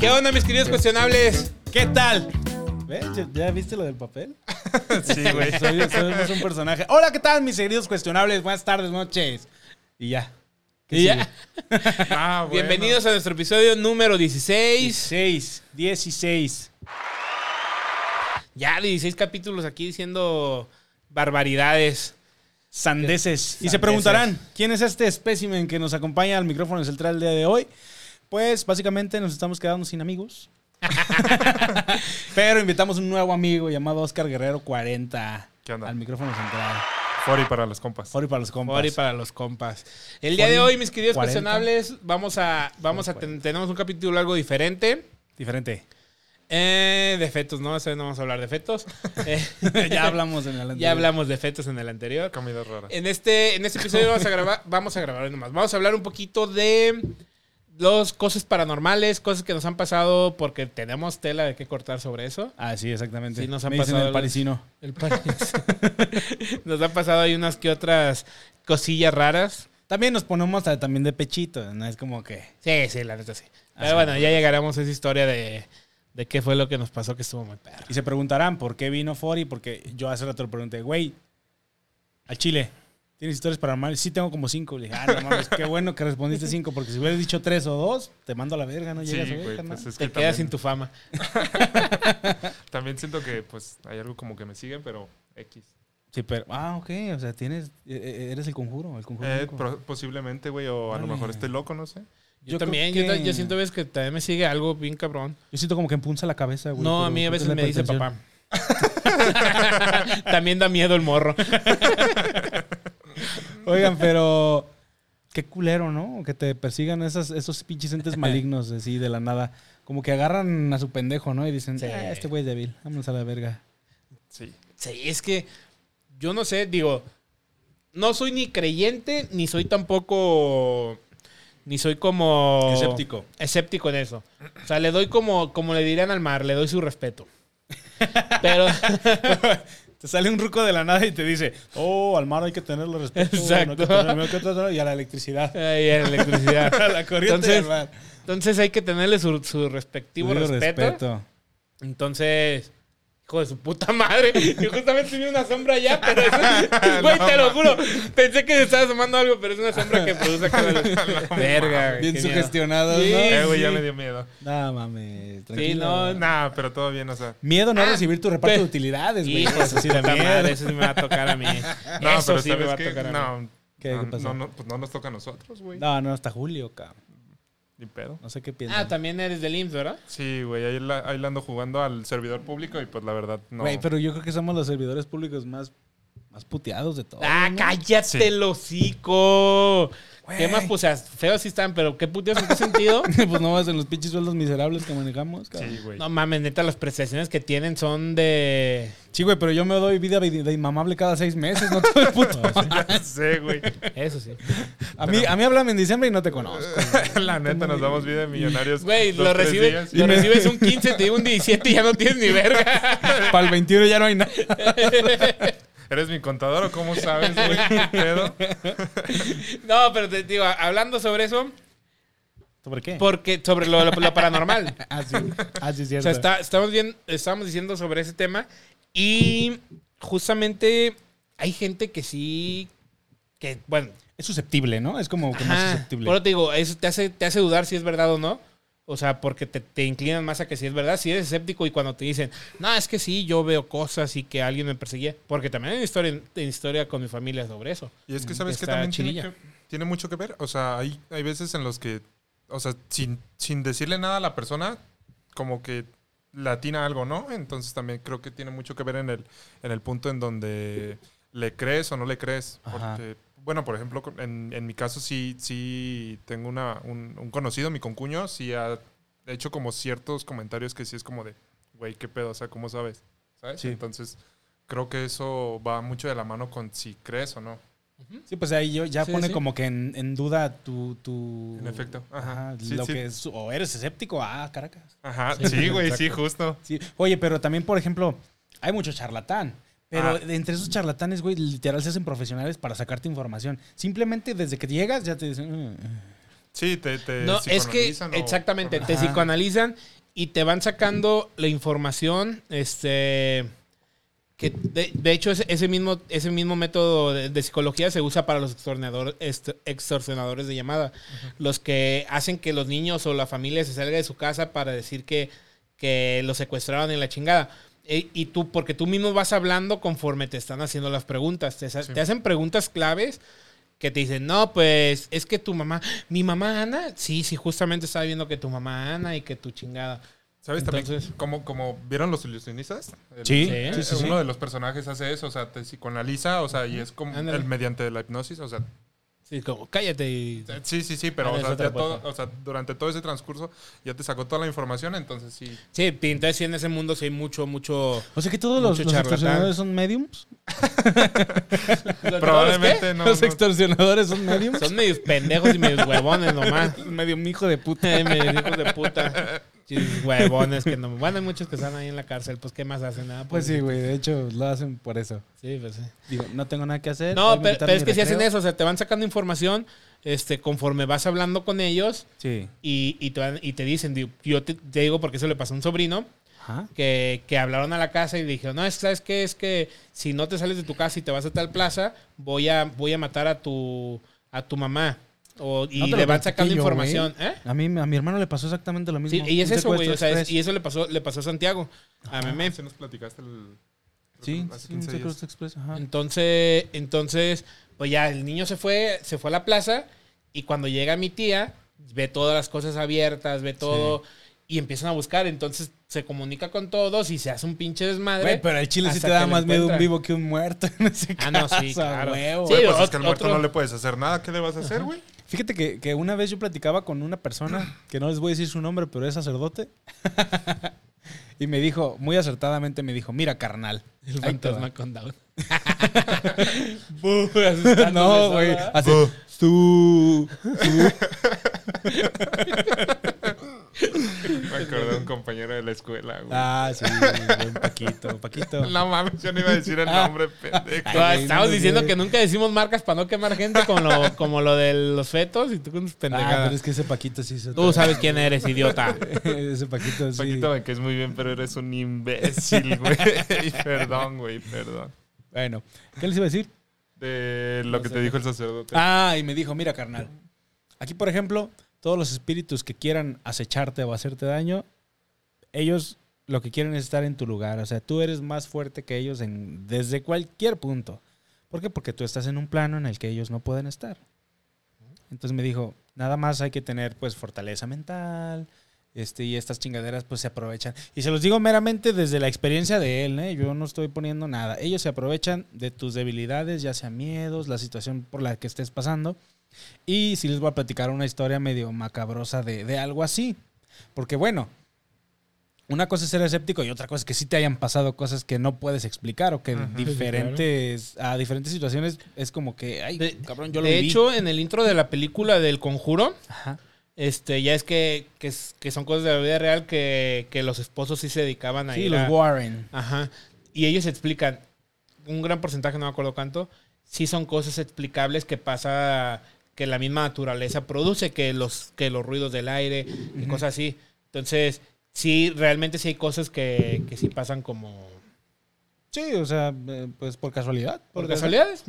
¿Qué onda, mis queridos cuestionables? ¿Qué tal? ¿Ves? ¿Ya, ya viste lo del papel? Sí, güey. Soy, soy un personaje. Hola, ¿qué tal, mis queridos cuestionables? Buenas tardes, noches. Y ya. ¿Qué Y ya. Ah, bueno. Bienvenidos a nuestro episodio número 16. 16. 16. Ya 16 capítulos aquí diciendo barbaridades. Sandeces. Y Sandeces. se preguntarán, ¿quién es este espécimen que nos acompaña al micrófono central el día de hoy? Pues básicamente nos estamos quedando sin amigos. Pero invitamos un nuevo amigo llamado Oscar Guerrero 40 ¿Qué onda? al micrófono central. Fori para los compas. Fori para los compas. Fori para los compas. El día de hoy, mis queridos 40. cuestionables, vamos a, vamos a ten- tenemos un capítulo algo diferente. Diferente. Eh, de fetos, ¿no? Esta vez no vamos a hablar de fetos. Eh, ya hablamos en el anterior. ya hablamos de fetos en el anterior. Comidas raras. En este, en este episodio vamos a grabar, vamos a grabar nomás. Vamos a hablar un poquito de los cosas paranormales, cosas que nos han pasado porque tenemos tela de qué cortar sobre eso. Ah, sí, exactamente. Sí, nos han Me dicen pasado el parisino. El país. nos han pasado ahí unas que otras cosillas raras. También nos ponemos a- también de pechito, ¿no? Es como que... Sí, sí, la neta sí. Pero Así bueno, ya llegaremos a esa historia de, de qué fue lo que nos pasó que estuvo muy perro. Y se preguntarán por qué vino Fori, porque yo hace rato le pregunté, güey, al Chile, ¿tienes historias paranormales? Sí, tengo como cinco. Le dije, ah, no mames, qué bueno que respondiste cinco, porque si hubieras dicho tres o dos, te mando a la verga, no Sí, llegas a ver, güey. Pues es Te que quedas también, sin tu fama. también siento que pues hay algo como que me sigue, pero X. Sí, pero, ah, ok, o sea, tienes, eh, eh, eres el conjuro, el conjuro. Eh, posiblemente, güey, o a lo mejor estoy loco, no sé. Yo, Yo también, yo, ta- que- yo siento ves que también me sigue algo bien cabrón. Yo siento como que empunza la cabeza, güey. no, a mí a veces me dice papá. también da miedo el morro. Oigan, pero qué culero, ¿no? Que te persigan esas, esos pinches entes malignos así de la nada. Como que agarran a su pendejo, ¿no? Y dicen, Sí. "Ah, este güey es débil, vámonos a la verga. Sí. Sí, es que yo no sé, digo, no soy ni creyente, ni soy tampoco, ni soy como... Escéptico. Escéptico en eso. O sea, le doy como, como le dirían al mar, le doy su respeto. Pero, Te sale un ruco de la nada y te dice, oh, al mar hay que tenerle respeto. no hay que tenerle- no hay que tenerle-", y a la electricidad. ay, la electricidad. A la corriente Entonces, mar. Entonces hay que tenerle su, su respectivo respeto. Entonces, hijo de su puta madre. Y justamente vi una sombra allá, pero es, güey, te lo juro. Pensé que se estaba asomando algo, pero es una sombra que produce acá de luz. Verga, güey, Bien qué miedo. sugestionado, Sí. ¿no? Eh, güey, ya sí. me dio miedo. No mames, Sí, tranquilo. no, Nah, pero todo bien, o sea. Miedo no Ah, recibir tu reparto de utilidades, güey. Hijo de su Así de puta madre, eso sí me va a tocar a mí. No, eso pero sí me ¿sabes va a tocar a mí. No, ¿Qué, no, qué pasó? no, no, pues no nos toca a nosotros, güey. No, no, hasta Julio, cabrón. Ni pedo. No sé qué piensas. Ah, también eres del IMSS, ¿verdad? Sí, güey, ahí la, ahí la ando jugando al servidor público y pues la verdad no. Güey, pero yo creo que somos los servidores públicos más, más puteados de todos. Ah, ¿no? cállate Sí. el hocico. Güey. ¿Qué más? Pues o sea, feos sí están, pero ¿qué puteos en qué sentido? pues no más en los pinches sueldos miserables que manejamos, cabrón. Sí, güey. No mames, neta, las prestaciones que tienen son de. Sí, güey, pero yo me doy vida de inmamable cada seis meses, no todo el puto. Ya sé, güey. Eso sí. A mí, a mí háblame en diciembre y no te conozco. La neta, nos damos vida de millonarios. Güey, lo, recibe, lo recibes un 15, te digo un 17 y ya no tienes ni verga. Para el 21 ya no hay nada. ¿Eres mi contador o cómo sabes, güey? No, pero te digo, hablando sobre eso, ¿Sobre qué? porque sobre lo, lo- lo paranormal. Ah, sí. Ah, sí, es O cierto. sea, está- estamos, bien, estamos diciendo sobre ese tema y justamente hay gente que sí, que bueno, Es susceptible, ¿no? Es como que más susceptible. Por eso te digo, eso te hace, te hace dudar si es verdad o no. O sea, porque te, te inclinan más a que si es verdad. Si eres escéptico y cuando te dicen, no, es que sí, yo veo cosas y que alguien me perseguía. Porque también hay historia, hay historia con mi familia sobre eso. Y es que sabes que también tiene, que- tiene mucho que ver. O sea, hay, hay veces en los que, o sea, sin, sin decirle nada a la persona, como que latina algo, ¿no? Entonces también creo que tiene mucho que ver en el, en el punto en donde le crees o no le crees. Ajá. Porque, bueno, por ejemplo, en, en mi caso sí, sí tengo una, un, un conocido, mi concuño, sí ha hecho como ciertos comentarios que sí es como de, güey, ¿qué pedo? O sea, ¿cómo sabes? ¿Sabes? Sí. Entonces, creo que eso va mucho de la mano con si crees o no. Sí, pues ahí yo, ya Sí, pone sí. como que en, en duda tu, tu... En efecto, ajá. Ajá, Sí, lo sí. que es, o eres escéptico, ah, Caracas. Ajá, Sí, sí, güey, sí, justo. Sí. Oye, pero también, por ejemplo, hay mucho charlatán. Pero Ah. entre esos charlatanes, güey, literal se hacen profesionales para sacarte información. Simplemente desde que llegas ya te dicen... "Mm, Sí, te, te No, es que o- exactamente, te Ajá. psicoanalizan y te van sacando la información, este que de, de hecho ese, ese mismo ese mismo método de, de psicología se usa para los extorsionadores de llamada, los que hacen que los niños o la familia se salga de su casa para decir que que los secuestraron en la chingada. E- Y tú, porque tú mismo vas hablando conforme te están haciendo las preguntas. Te, sa- Sí. te hacen preguntas claves que te dicen, no, pues es que tu mamá, mi mamá Ana, sí, sí, justamente estaba viendo que tu mamá Ana y que tu chingada. ¿Sabes también? Entonces- Como, como vieron los ilusionistas. El- Sí, Sí, sí, sí, sí. Uno de los personajes hace eso, o sea, te psicoanaliza, o sea, y es como Ándale. el mediante la hipnosis, o sea, Sí, como, cállate y... sí, sí, sí, pero Ah, o es sea, otra ya todo- cosa. o sea, durante todo ese transcurso ya te sacó toda la información, entonces sí. Sí, entonces sí, en ese mundo sí hay mucho, mucho... O sea que todos los, extorsionadores son mediums. Probablemente no. los no. extorsionadores son mediums. Son medios pendejos y medios huevones nomás. medio hijo de puta. medios hijos de puta. Huevones que no... Bueno, hay muchos que están ahí en la cárcel, pues ¿qué más hacen? Nada, Pues sí, güey. De hecho, lo hacen por eso. Sí, pues sí. Digo, no tengo nada que hacer. No, pero, es que si hacen eso, o sea, te van sacando información este, conforme vas hablando con ellos Sí. y, y, te, van- y te dicen, digo, yo te, te digo porque eso le pasó a un sobrino, Ajá. que, que hablaron a la casa y dijeron, no, es que, ¿sabes qué? Es que si no te sales de tu casa y te vas a tal plaza, voy a, voy a matar a tu, a tu mamá. O, y No le van sacando yo, información. ¿eh? A mí, a mi hermano le pasó exactamente lo mismo. Sí, y es eso, güey. O sea, es- y eso le pasó, le pasó a Santiago. A mí me, Sí nos platicaste el... Sí, hace sí, un 15 días. secuestro express. Ajá. Entonces, entonces, pues ya el niño se fue, se fue a la plaza y cuando llega mi tía, ve todas las cosas abiertas, ve todo y empiezan a buscar. Entonces se comunica con todos y se hace un pinche desmadre. Güey, pero el chile sí te da más miedo un vivo que un muerto en ese Ah, no, sí, claro. huevo. Sí, pues es que al muerto otro- no le puedes hacer nada, ¿qué le vas a hacer, güey? Fíjate que, que una vez yo platicaba con una persona, que no les voy a decir su nombre, pero es sacerdote. y me dijo, muy acertadamente me dijo, mira, carnal. El ahí te va". fantasma con Down. No, güey. Así, su, Me acordé de un compañero de la escuela, güey. Ah, sí, buen Paquito, Paquito. No mames, yo no iba a decir el nombre, pendejo. Ay, Estamos no diciendo sé. que nunca decimos marcas para no quemar gente con lo, como lo de los fetos y tú con tus Ah, pendejadas. pero es que ese Paquito sí se Tú sabes quién eres, idiota. ese Paquito sí. Paquito me caes muy bien, pero eres un imbécil, güey. perdón, güey, perdón. Bueno, ¿qué les iba a decir? De lo que te dijo el sacerdote. Ah, y me dijo, mira, carnal. Aquí, por ejemplo, todos los espíritus que quieran acecharte o hacerte daño, ellos lo que quieren es estar en tu lugar. O sea, tú eres más fuerte que ellos en, desde cualquier punto. ¿Por qué? Porque tú estás en un plano en el que ellos no pueden estar. Entonces me dijo, nada más hay que tener pues fortaleza mental. Este, y estas chingaderas pues se aprovechan. Y se los digo meramente desde la experiencia de él, ¿eh? Yo no estoy poniendo nada. Ellos se aprovechan de tus debilidades, ya sea miedos, la situación por la que estés pasando. Y sí les voy a platicar una historia medio macabrosa de, de algo así. Porque bueno, una cosa es ser escéptico y otra cosa es que sí te hayan pasado cosas que no puedes explicar o que Ajá. diferentes, a diferentes situaciones es como que, ay, De- cabrón, yo lo de viví. hecho, en el intro de la película del Conjuro, Ajá. este, ya es que, que, son cosas de la vida real que, que los esposos sí se dedicaban a Sí, ir los a- Warren. Ajá. Y ellos explican, un gran porcentaje, no me acuerdo cuánto, sí son cosas explicables que pasa, que la misma naturaleza produce, que los, que los ruidos del aire y cosas así. Entonces, sí, realmente sí hay cosas que, que sí pasan como Sí, o sea, eh, pues por casualidad. por casualidades,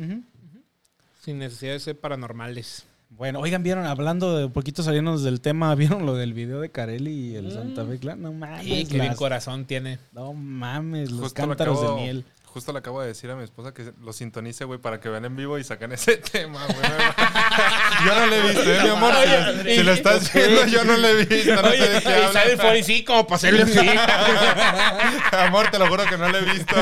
sin necesidad de ser paranormales. Bueno, oigan, vieron, hablando de poquito saliéndonos del tema, ¿vieron lo del video de Carelli y el Santa Fe Clan? No mames. Sí, qué bien corazón tiene. no mames, los Justo cántaros acabo- de miel. Justo le acabo de decir a mi esposa que lo sintonice, güey, para que vean en vivo y sacan ese tema, güey. yo no lo he visto, ¿eh, mi amor? Si, Oye, si lo estás viendo, yo no lo he visto. No sé de qué y sale el hablas. 40 sí, como para hacerle así. Amor, te lo juro que no lo he visto.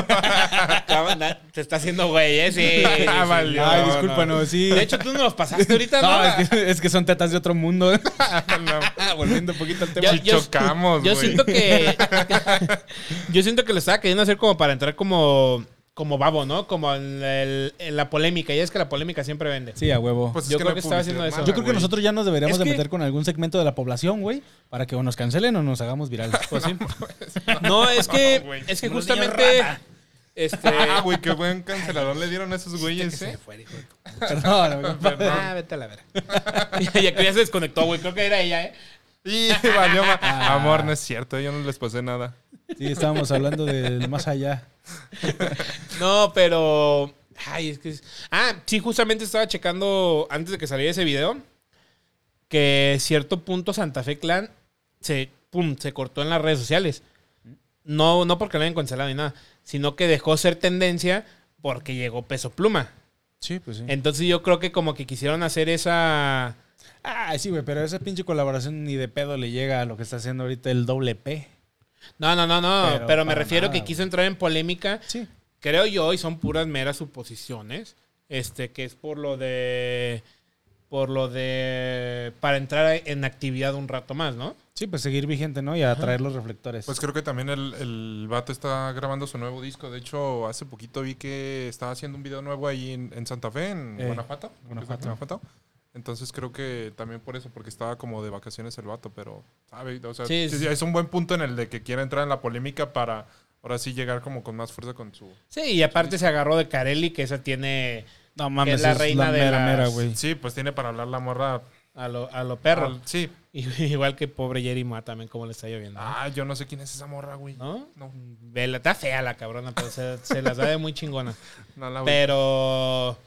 Te está haciendo güey, ¿eh? Sí. Ah, sí. valió. Ay, no, discúlpanos, sí. De hecho, tú no los pasaste ahorita, ¿no? No, es que, es que son tetas de otro mundo. No. Volviendo un poquito al tema. Yo- Si chocamos, Yo güey. siento que. yo siento que lo estaba queriendo hacer como para entrar como. Como babo, ¿no? Como en, el- en la polémica. Y es que la polémica siempre vende. Sí, a huevo. Pues es Yo que creo que estaba haciendo eso. Yo creo que güey. nosotros ya nos deberíamos Es de que- meter con algún segmento de la población, güey, para que o nos cancelen o nos hagamos virales. Pues sí. No, es que. es que justamente. Este. Ah, güey, qué buen cancelador le dieron a esos güeyes, ¿eh? fue, hijo de tu- Perdón, güey. Ah, vete a la vera. ya que ya se desconectó, güey. Creo que era ella, ¿eh? Y valió Ah. Amor, no es cierto, yo no les pasé nada. Sí, estábamos hablando del más allá. No, pero. Ay, es que. es- Ah, sí, justamente estaba checando antes de que saliera ese video. Que cierto punto Santa Fe Clan se, pum, se cortó en las redes sociales. No, no porque lo hayan cancelado ni nada, sino que dejó ser tendencia porque llegó peso pluma. Sí, pues sí. Entonces yo creo que como que quisieron hacer esa. Ah, sí, güey, pero esa pinche colaboración ni de pedo le llega a lo que está haciendo ahorita el doble P. No, no, no, no. Pero Pero, me refiero nada, que quiso entrar en polémica. Sí. Creo yo, y son puras meras suposiciones. Este, que es por lo de. Por lo de. Para entrar en actividad un rato más, ¿no? Sí, pues seguir vigente, ¿no? Y atraer los reflectores. Pues creo que también el, el vato está grabando su nuevo disco. De hecho, hace poquito vi que estaba haciendo un video nuevo ahí en, en Santa Fe, en Eh, Guanajuato. Guanajuato. Guanajuato. Entonces creo que también por eso, porque estaba como de vacaciones el vato, pero, ¿sabe? O sea, Sí, sí, sí. es un buen punto en el de que quiera entrar en la polémica para ahora sí llegar como con más fuerza con su... Sí, y aparte se agarró de Carelli, que esa tiene no mames, es la es reina la de las- mera, güey. Sí, pues tiene para hablar la morra... a lo, a lo perro. al- sí. Igual que pobre Jerry Ma también, como le está lloviendo. Ah, yo no sé quién es esa morra, güey. ¿No? No, Vela, está fea la cabrona, pero se, se las da de muy chingona. no la Pero,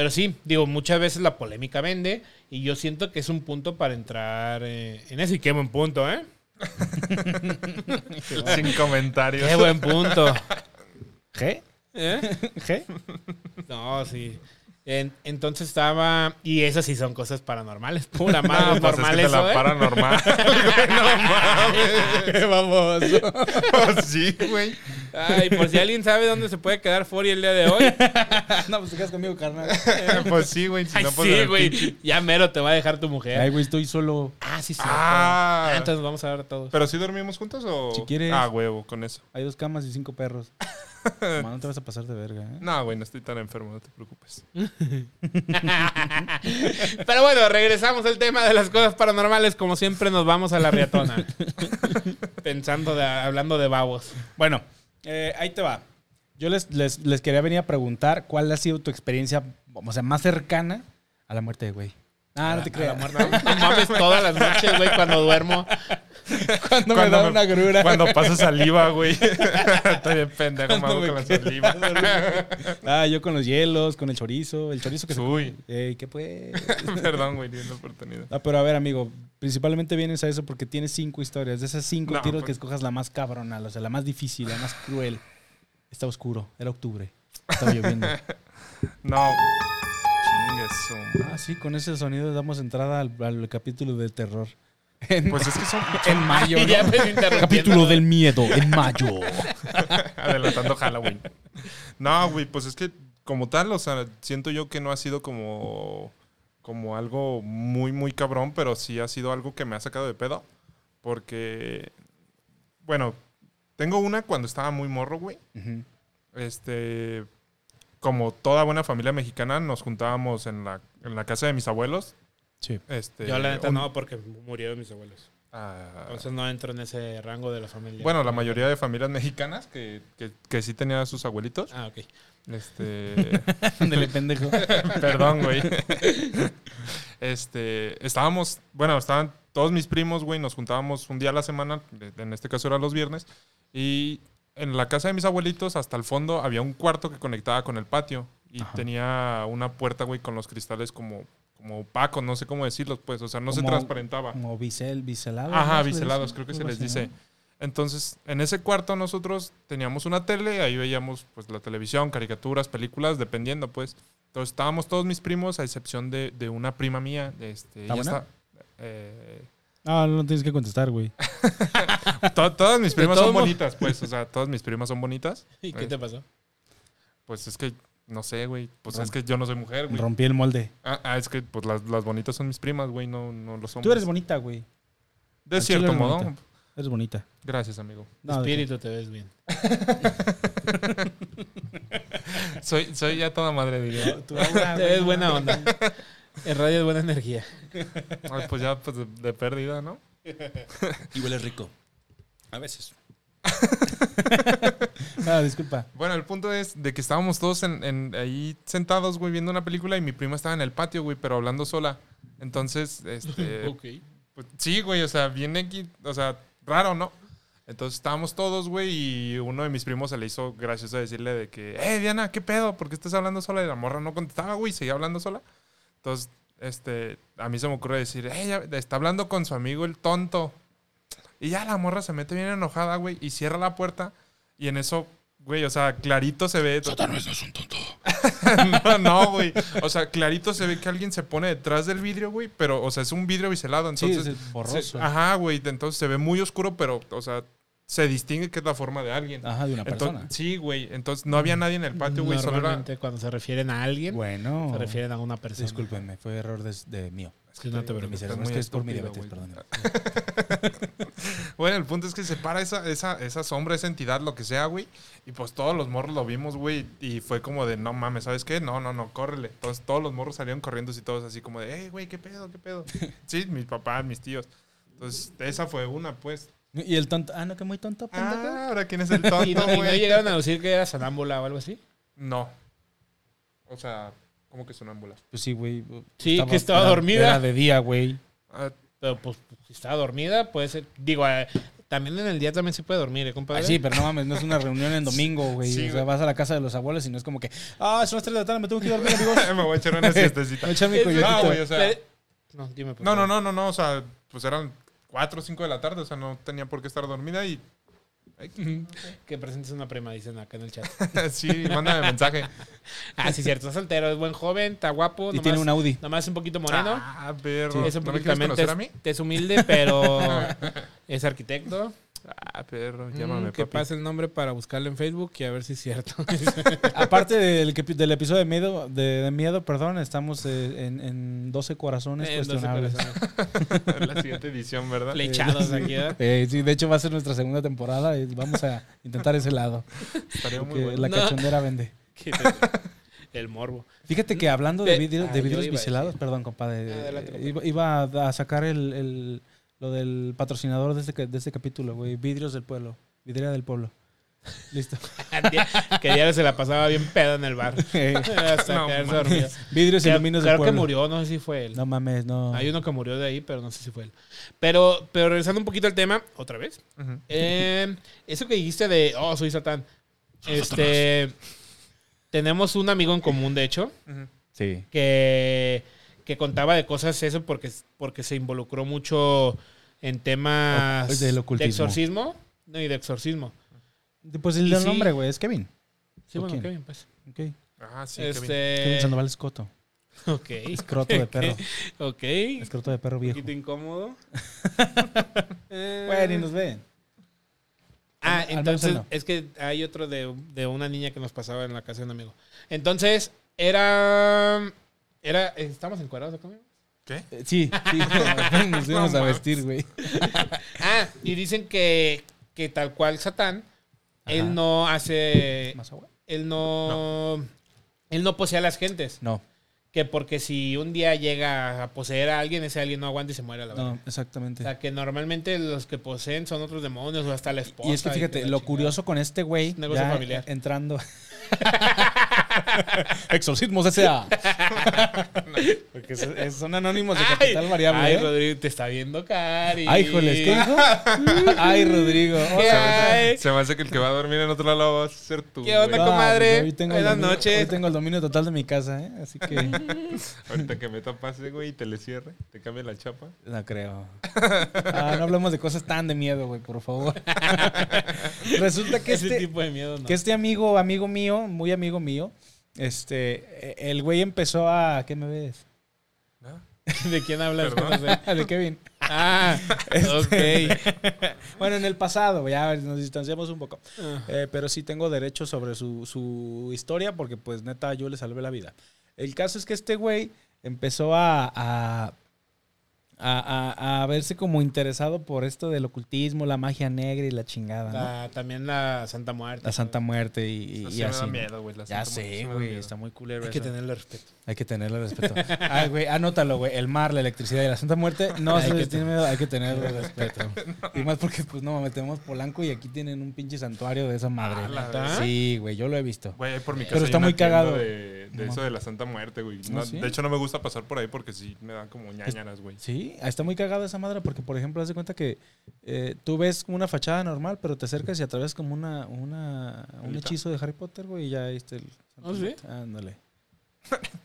pero sí, digo, muchas veces la polémica vende y yo siento que es un punto para entrar eh, en eso. Y qué buen punto, ¿eh? Sin comentarios. Qué buen punto. ¿G? ¿Eh? ¿G? No, sí. En- entonces estaba. Y esas sí son cosas paranormales. Pura No, madre pues es normal que te eso, la ¿eh? paranormal. no mames. ¡Qué baboso! Pues sí, güey. Ay, por si alguien sabe dónde se puede quedar Fori el día de hoy. no, pues te quedas conmigo, carnal. Pues sí, güey. Si Ay, no, pues sí, güey. Ya mero te va a dejar tu mujer. Ay, güey, estoy solo. ah, sí, sí. Ah. Ah, entonces vamos a ver todos. ¿Pero sí dormimos juntos o...? Si quieres. Ah, huevo, con eso. Hay dos camas y cinco perros. Mamá, no te vas a pasar de verga, ¿eh? No, güey, no estoy tan enfermo, no te preocupes. Pero bueno, regresamos al tema de las cosas paranormales. Como siempre, nos vamos a la riatona. Pensando, de, hablando de babos. Bueno, eh, ahí te va. Yo les, les, les quería venir a preguntar cuál ha sido tu experiencia, más cercana a la muerte de güey. Ah, no te creas. muerte. No mames todas las noches, güey, cuando duermo. Cuando, me da una grura. Cuando pasa saliva, güey. Estoy bien pendejo, mago, con la saliva. Ah, yo con los hielos, con el chorizo. El chorizo que se... Uy, Ey, ¿qué pues? perdón, güey, di la oportunidad. Ah, pero a ver, amigo, principalmente vienes a eso porque tienes cinco historias. De esas cinco No, quiero pues- que escojas la más cabronal, o sea, la más difícil, la más cruel. Está oscuro, era octubre. Estaba lloviendo. No. Ah, sí, con ese sonido damos entrada al, al capítulo del terror. En, Pues es que son en mayo, ya ¿no? me. Capítulo del miedo, en mayo. adelantando Halloween. No, güey, pues es que como tal, o sea, siento yo que no ha sido como, como algo muy, muy cabrón, pero sí ha sido algo que me ha sacado de pedo. Porque, bueno, tengo una cuando estaba muy morro, güey. Este, como toda buena familia mexicana, nos juntábamos en la, en la casa de mis abuelos. Sí. Este, Yo la neta un- no, porque murieron mis abuelos. ah, Entonces no entro en ese rango de la familia. bueno, la mayoría de familias mexicanas que, que, que sí tenían a sus abuelitos. Ah, ok. Este, Ándale, pendejo. perdón, güey. Este, estábamos, bueno, estaban todos mis primos, güey, nos juntábamos un día a la semana, en este caso era los viernes, y en la casa de mis abuelitos, hasta el fondo, había un cuarto que conectaba con el patio y Ajá. tenía una puerta, güey, con los cristales como, como opacos, no sé cómo decirlos, pues, o sea, no se transparentaba. Como bisel, biselados. Ajá, biselados, creo que se les dice. Entonces, en ese cuarto nosotros teníamos una tele, ahí veíamos pues la televisión, caricaturas, películas, dependiendo pues. Entonces estábamos todos mis primos, a excepción de, de una prima mía. Este, ¿Está ella buena? está- eh, No, no tienes que contestar, güey. to- todas mis primas son bonitas, pues. O sea, todas mis primas son bonitas. ¿Y qué te pasó? Pues es que, no sé, güey. Pues es que yo no soy mujer, güey. Rompí el molde. Ah, ah, es que pues las, las bonitas son mis primas, güey, no, no lo son. Tú eres bonita, güey. De al chile cierto eres modo. bonita. Eres bonita. Gracias, amigo. No, Espíritu, te ves bien. Soy, soy ya toda madre, diría. Te ves no buena onda. El radio es buena energía. Ay, pues ya, pues de, de pérdida, ¿no? Y huele rico. A veces. No, disculpa. Bueno, el punto es de que estábamos todos en, en- ahí sentados, güey, viendo una película y mi prima estaba en el patio, güey, pero hablando sola. Entonces, este, ok. pues, sí, güey, o sea, viene aquí, o sea, raro, ¿no? Entonces estábamos todos, güey, y uno de mis primos se le hizo gracioso decirle de que, eh, Diana, ¿qué pedo? ¿Por qué estás hablando sola? Y la morra no contestaba, güey, seguía hablando sola. Entonces, este, a mí se me ocurre decir, ya está hablando con su amigo el tonto. Y ya la morra se mete bien enojada, güey, y cierra la puerta. Y en eso, güey, o sea, clarito se ve. Satanás no es un tonto. no, no, güey. O sea, clarito se ve que alguien se pone detrás del vidrio, güey, pero, o sea, es un vidrio biselado, Sí, entonces. es borroso. se- ajá, güey, entonces se ve muy oscuro, pero, o sea, se distingue que es la forma de alguien. Ajá, de una Entonces, persona. sí, güey. Entonces no había nadie en el patio, güey. Era. Normalmente cuando se refieren a alguien, Bueno. se refieren a una persona. Discúlpenme, fue error de, de mío. Sí, no te mis preocupes. es que es por mi diabetes, perdón. Bueno, el punto es que se para esa, esa, esa sombra, esa entidad, lo que sea, güey. Y pues todos los morros lo vimos, güey. Y fue como de, no mames, ¿sabes qué? No, no, no, córrele. Entonces todos los morros salieron corriendo y todos así como de, hey, güey, ¿qué pedo, qué pedo? sí, mi papá, mis tíos. Entonces, esa fue una, pues. Y el tonto. Ah, no, que muy tonto, pendejo. Ah, ahora quién es el ¿Y tonto, no, y no llegaron a decir que era sonámbula o algo así? No. O sea, ¿cómo que sonámbula? Pues sí, güey. Sí, que estaba era- dormida. Era de día, güey. Ah, Pero pues si estaba dormida, puede ser. Digo, eh, también en el día también se puede dormir, ¿eh, compadre? Ah, sí, pero no mames, no es una reunión en domingo, güey. Sí, o sea, vas a la casa de los abuelos y no es como que, ah, son las 3 de la tarde, me tengo que ir a dormir, amigos. me voy a echar una siestecita. Me echa mi Es- coyotito. No, güey, o sea. Pero- No, dime. por No, no, no, no, no. O sea, pues eran 4 o 5 de la tarde. O sea, no tenía por qué estar dormida y. Que presentes una prima, dicen acá en el chat. sí, mándame mensaje. Ah, sí, cierto. Está soltero, es buen joven, está guapo. Y nomás- tiene un Audi. Nomás un poquito moreno. Ah, perro. es un ¿No me poquito conocer a mí? tez humilde, pero es arquitecto. Ah, perro. Mm, Llámame, que papi. pase el nombre para buscarlo en Facebook y a ver si es cierto. Aparte del, que- del episodio de miedo, de, de miedo, perdón, estamos eh, en, en 12 corazones Eh, cuestionables. corazones. la siguiente edición, ¿verdad? Flechados aquí, ¿verdad? Eh, sí, de hecho va a ser nuestra segunda temporada y vamos a intentar ese lado. Estaría muy bueno. la No. cachondera vende. Que El morbo. Fíjate que hablando de, ah, de yo vidrios iba a biselados, perdón, compadre, Ah, adelante, eh, iba, iba a, a sacar el, el- lo del patrocinador de este, de este capítulo, güey. Vidrios del pueblo. Vidriera del pueblo. Listo. que diario se la pasaba bien pedo en el bar. Hasta No, quedarse dormido. Vidrios y del creo que murió, no sé si fue él. No mames, no. Hay uno que murió de ahí, pero no sé si fue él. Pero, pero regresando un poquito al tema, otra vez. Eh, eso que dijiste de, oh, soy Satán. este, tenemos un amigo en común, de hecho. Sí. que, que contaba de cosas eso porque, porque se involucró mucho en temas O- del de exorcismo. No, y de exorcismo. Pues el sí. nombre, güey, es Kevin. Sí, ¿O bueno, quién? Kevin, pues. Ok. Ah, sí, Kevin. Kevin Este. Sandoval Escoto. Ok. Escroto de perro. Ok. Escroto de perro Un viejo. poquito incómodo. Eh, Bueno, y nos ven. Ah, Al entonces no. es que hay otro de, de una niña que nos pasaba en la casa de un amigo. Entonces, era. Era. ¿Estamos encuadrados acá? amigo? ¿Qué? Eh, Sí, sí. nos íbamos No a vestir, güey. Ah, y dicen que, que tal cual Satán, Ajá. él no hace. ¿Más agua? Él no. Él no posee a las gentes. No, Que porque si un día llega a poseer a alguien, ese alguien no aguanta y se muere a la verdad. no, exactamente. O sea, que normalmente los que poseen son otros demonios o hasta la esposa. Y es que fíjate, lo chingada. curioso con este güey, Negocio ya familiar. entrando. Exorcismos S.A. Porque es- es- son anónimos de capital variable. Ay, ¿eh? Rodrigo, te está viendo Cari. Ay, joles, ¿qué dijo? Ay, Rodrigo. Se me hace que el que va a dormir en otro lado va a ser tú. ¿Qué onda, güey. Ah, comadre? pues hoy tengo el Buenas dominio- noches. Hoy tengo el dominio total de mi casa, ¿eh? Así que Ahorita que me tapase, güey, y te le cierre, te cambie la chapa. no creo. Ah, no hablemos de cosas tan de miedo, güey, por favor. Resulta que Ese este, tipo de miedo, no. que este amigo, amigo mío, muy amigo mío, este, eh, el güey empezó a... ¿Qué me ves? ¿No? ¿De quién hablas? Perdón. No sé. de Kevin. Ah, Este, ok. Bueno, en el pasado, ya nos distanciamos un poco. Ah. Eh, pero sí tengo derecho sobre su, su historia porque pues neta yo le salvé la vida. El caso es que este güey empezó a, a, a, a- a verse como interesado por esto del ocultismo, la magia negra y la chingada, ¿no? La, La- también la Santa Muerte. Santa Muerte y, y- y miedo, güey. la Ya Santa Muerte, sí sé, me da güey, miedo. está muy culero Hay que tenerle respeto. Hay que tenerle respeto. Ah, güey, anótalo, güey. El mar, la electricidad y la Santa Muerte no Hay se que les tiene miedo, hay que tenerle respeto. Y más porque, pues, no mames, tenemos Polanco y aquí tienen un pinche santuario de esa madre. Ah, la. Sí, güey, yo lo he visto. Güey, por mi casa Pero está muy cagado. De, de No. eso de la Santa Muerte, güey. ¿No, No, sí? De hecho, no me gusta pasar por ahí porque sí me dan como ñañaras, güey. Sí, está muy cagada esa madre porque, por ejemplo, haz de cuenta que eh, tú ves una fachada normal, pero te acercas y atravesas como una, una, un hechizo de Harry Potter, güey, y ya ahí está el... ¿Oh, sí? Ándale.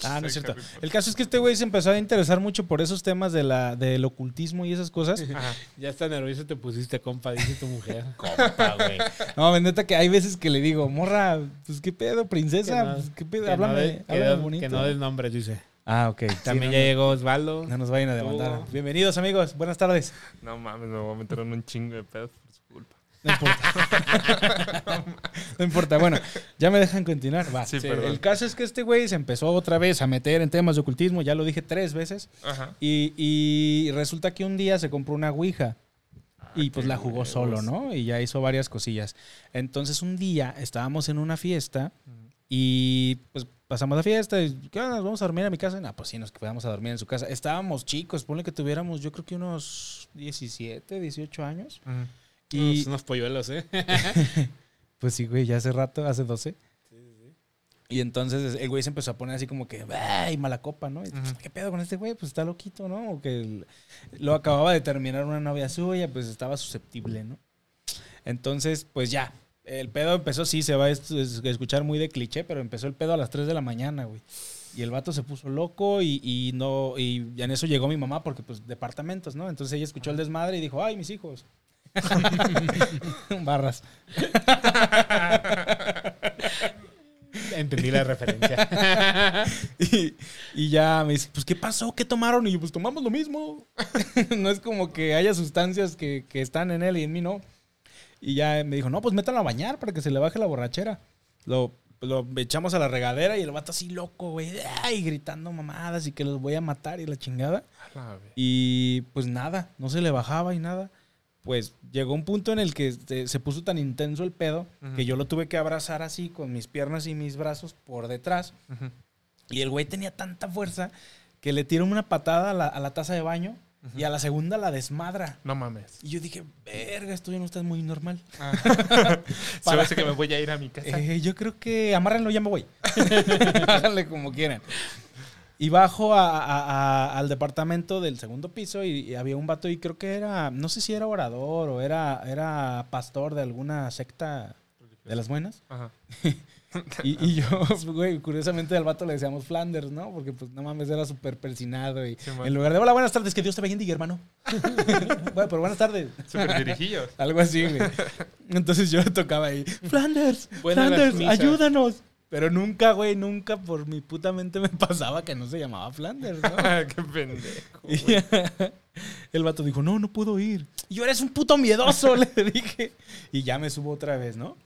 Ah, no es cierto. El caso es que este güey se empezó a interesar mucho por esos temas de la, del ocultismo y esas cosas. Ajá. Ya está nervioso te pusiste, compa, dice tu mujer. Compa, güey. No, neta que hay veces que le digo, morra, pues qué pedo, princesa, Que no- pues qué pedo, Que no, háblame, de- que, háblame no- bonito. que no des nombres, dice. Ah, ok. También Sí, ya no, llegó Osvaldo. no, no nos vayan a demandar. Tú. Bienvenidos, amigos. Buenas tardes. No mames, me voy a meter en un chingo de pedos. No importa. no importa. Bueno, ya me dejan continuar. Va. Sí, el caso es que este güey se empezó otra vez a meter en temas de ocultismo. Ya lo dije tres veces. Ajá. Y, y resulta que un día se compró una Ouija. Y pues qué la jugó solo, ¿no? Y ya hizo varias cosillas. Entonces un día estábamos en una fiesta y pues pasamos la fiesta y ¿qué onda? ¿Nos vamos a dormir a mi casa? No, pues sí, nos quedamos a dormir en su casa. Estábamos chicos, ponle que tuviéramos yo creo que unos 17, 18 años. Y Unos, unos polluelos, ¿eh? pues sí, güey, ya hace rato, hace 12. Y entonces el güey se empezó a poner así como que, ¡ay, mala copa, ¿no? Y, pues. ¿Qué pedo con este güey? Pues está loquito, ¿no? O que el- lo acababa de terminar una novia suya, pues estaba susceptible, ¿no? Entonces, pues ya, el pedo empezó, sí, se va a escuchar muy de cliché, pero empezó el pedo a las 3 de la mañana, güey. Y el vato se puso loco y, y no y en eso llegó mi mamá porque pues departamentos, ¿no? Entonces ella escuchó el desmadre y dijo, "Ay, mis hijos." Barras. Entendí la referencia. Y, y ya me dice, pues, ¿qué pasó? ¿Qué tomaron? Y yo, pues, tomamos lo mismo. no es como que haya sustancias que, que están en él y en mí no. Y ya me dijo, no, pues métalo a bañar para que se le baje la borrachera. Lo, lo echamos a la regadera y el vato así loco, güey. Ay, gritando mamadas y que los voy a matar y la chingada. La Y pues nada, no se le bajaba y nada. Pues llegó un punto en el que se, se puso tan intenso el pedo que yo lo tuve que abrazar así con mis piernas y mis brazos por detrás. Y el güey tenía tanta fuerza que le tiró una patada a la, a la taza de baño y a la segunda la desmadra. No mames. Y yo dije, verga, esto ya no está muy normal. Se me hace que me voy a ir a mi casa. Eh, yo creo que amárrenlo, ya me voy. Háganle como quieran. Y bajo a- a- a- al departamento del segundo piso y, y había un vato y creo que era, no sé si era orador o era, era pastor de alguna secta de las buenas. Ajá. Y, y yo, güey, curiosamente al vato le decíamos Flanders, ¿no? Porque pues no mames, era súper persinado y Sí, en lugar de, hola, buenas tardes, que Dios te bendiga, hermano. bueno, pero buenas tardes. Súper dirijillos. Algo así, güey. Entonces yo le tocaba ahí, Flanders, Buenas las Flanders, ayúdanos. Pero nunca, güey, nunca por mi puta mente me pasaba que no se llamaba Flanders, ¿no? Qué pendejo. Güey. el vato dijo, no, no puedo ir. Y yo, eres un puto miedoso, le dije. Y ya me subo otra vez, ¿no?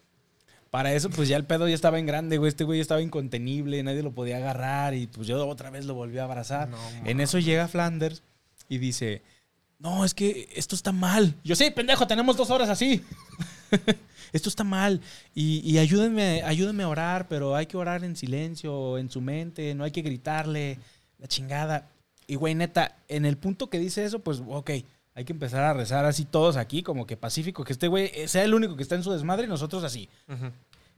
Para eso, pues ya el pedo ya estaba en grande, güey. Este güey ya estaba incontenible, nadie lo podía agarrar. Y pues yo otra vez lo volví a abrazar. No, en eso llega Flanders y dice, no, es que esto está mal. Yo, sí, pendejo, tenemos dos horas así. Esto está mal. Y, y ayúdenme, ayúdenme a orar, pero hay que orar en silencio, en su mente, no hay que gritarle, la chingada. Y güey, neta, en el punto que dice eso, pues, ok, hay que empezar a rezar así todos aquí, como que pacífico, que este güey sea el único que está en su desmadre y nosotros así.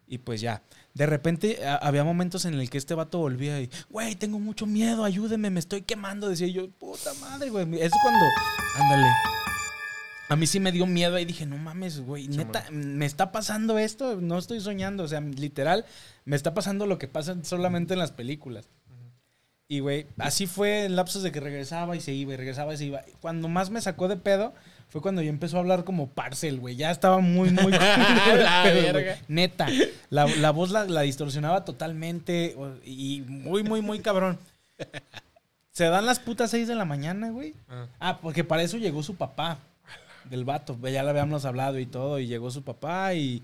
Y pues ya, de repente a- había momentos en el que este vato volvía y, güey, tengo mucho miedo, ayúdeme, me estoy quemando. Decía yo, puta madre, güey. Es cuando, ándale. A mí sí me dio miedo y dije, no mames, güey, neta, me está pasando esto, no estoy soñando. O sea, literal, me está pasando lo que pasa solamente en las películas. Y, güey, así fue en lapsos de que regresaba y se iba, y regresaba y se iba. Cuando más me sacó de pedo fue cuando ya empezó a hablar como parcel, güey. Ya estaba muy, muy... el La pedo, güey. verga. Neta. La, la voz la, la distorsionaba totalmente y muy, muy, muy cabrón. Se dan las putas seis de la mañana, güey. Ah. Ah, porque para eso llegó su papá del vato. Ya le habíamos hablado y todo. Y llegó su papá y...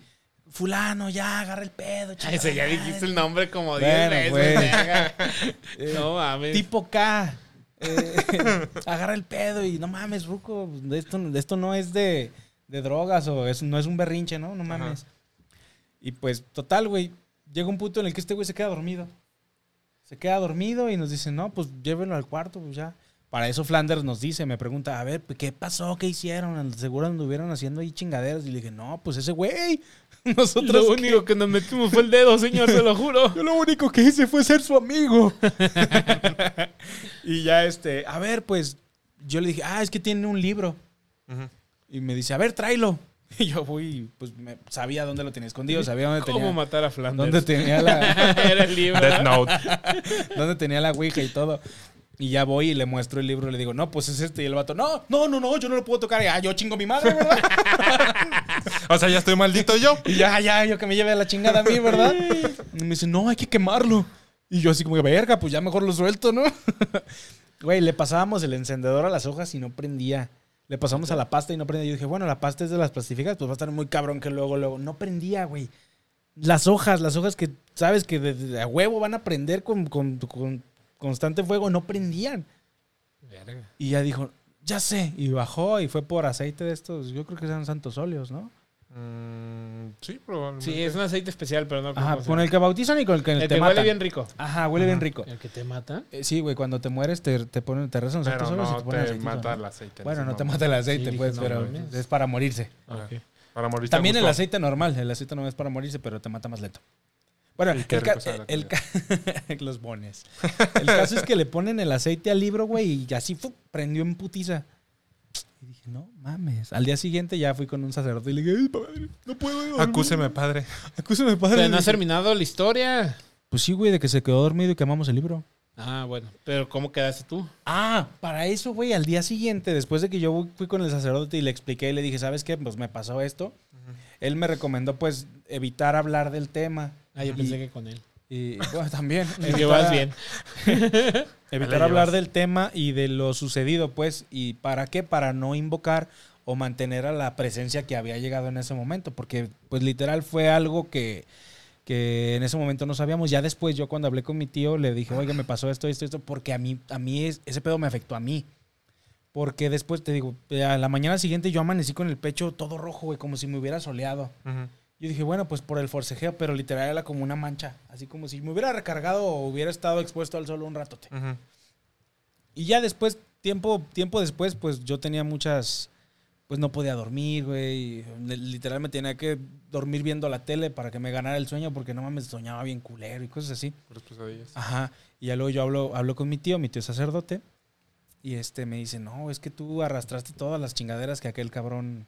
Fulano, ya, agarra el pedo. Ese ya dijiste el nombre como 10 Bueno, veces. pues. Eh, no mames. Tipo K. eh, agarra el pedo y no mames, Ruco, esto, esto no es de, de drogas o es, no es un berrinche, ¿no? No mames. Y pues, total, güey, llega un punto en el que este güey se queda dormido. Se queda dormido y nos dice, no, pues llévenlo al cuarto, pues ya. Para eso Flanders nos dice, me pregunta, a ver, ¿qué pasó? ¿Qué hicieron? Seguro anduvieron haciendo ahí chingaderas. Y le dije, no, pues ese güey. Nosotros. Lo único que nos metimos fue el dedo, señor, se lo juro. Yo lo único que hice fue ser su amigo. y ya este, a ver, pues yo le dije, ah, es que tiene un libro. Y me dice, a ver, tráelo. Y yo fui, pues me, sabía dónde lo tenía escondido, sabía dónde ¿Cómo tenía, matar a Flanders? dónde tenía la, Era el libro. Death Note. dónde tenía la ouija y todo. Y ya voy y le muestro el libro y le digo, no, pues es este. Y el vato, no, no, no, no, yo no lo puedo tocar. Y, ah, yo chingo a mi madre, ¿verdad? O sea, ya estoy maldito yo. Y ya, ya, yo que me lleve a la chingada a mí, ¿verdad? Y me dice, no, hay que quemarlo. Y yo así como, verga, pues ya mejor lo suelto, ¿no? Güey, le pasábamos el encendedor a las hojas y no prendía. Le pasamos a la pasta y no prendía. Yo dije, bueno, la pasta es de las plastificadas, pues va a estar muy cabrón que luego, luego. No prendía, güey. Las hojas, las hojas que sabes que de, de- a huevo van a prender con, con- con constante fuego, no prendían. Verga. Y ya dijo, ya sé. Y bajó y fue por aceite de estos, yo creo que eran santos óleos, ¿no? Mm, sí, probablemente. Sí, es un aceite especial, pero no Ajá, con el que bautizan y con el que El te que matan. huele bien rico. Ajá, huele bien rico. ¿El que te mata? Eh, Sí, güey, cuando te mueres te, te ponen, te rezan los santos óleos y no te ponen te mata ¿no? el aceite. Bueno, no te mata el aceite, Sí, dije, pues, no pero mames. es para morirse. Para morirte También el aceite normal, el aceite no es para morirse, pero te mata más lento. Bueno, el, el los bones. El caso es que le ponen el aceite al libro, güey, y así ¡fu! prendió en putiza. Y dije, no mames. Al día siguiente ya fui con un sacerdote y le dije, "Ay, padre, no puedo dormir". Acúseme, padre. Acúseme, padre. Pero no has terminado la historia. Pues sí, güey, de que se quedó dormido y quemamos el libro. Ah, bueno. Pero ¿cómo quedaste tú? Ah, para eso, güey, al día siguiente, después de que yo fui con el sacerdote y le expliqué y le dije, ¿sabes qué? Pues me pasó esto. Él me recomendó, pues, evitar hablar del tema. Ah, yo Y- pensé que con él. Y, bueno, también. Es que vas bien. Evitar hablar del tema y de lo sucedido, pues. ¿Y para qué? Para no invocar o mantener a la presencia que había llegado en ese momento. Porque, pues, literal fue algo que, que en ese momento no sabíamos. Ya después, yo cuando hablé con mi tío, le dije, oiga, me pasó esto, esto, esto, porque a mí, a mí es- ese pedo me afectó a mí. Porque después, te digo, a la mañana siguiente yo amanecí con el pecho todo rojo, güey, como si me hubiera soleado. Ujú. Yo dije, bueno, pues por el forcejeo, pero literal era como una mancha. Así como si me hubiera recargado o hubiera estado expuesto al sol un ratote. Y ya después, tiempo, tiempo después, pues yo tenía muchas. Pues no podía dormir, güey. Literal me tenía que dormir viendo la tele para que me ganara el sueño porque no mames, soñaba bien culero y cosas así. Pesadillas. Ajá. Y ya luego yo hablo, hablo con mi tío, mi tío es sacerdote. Y este me dice, no, es que tú arrastraste todas las chingaderas que aquel cabrón,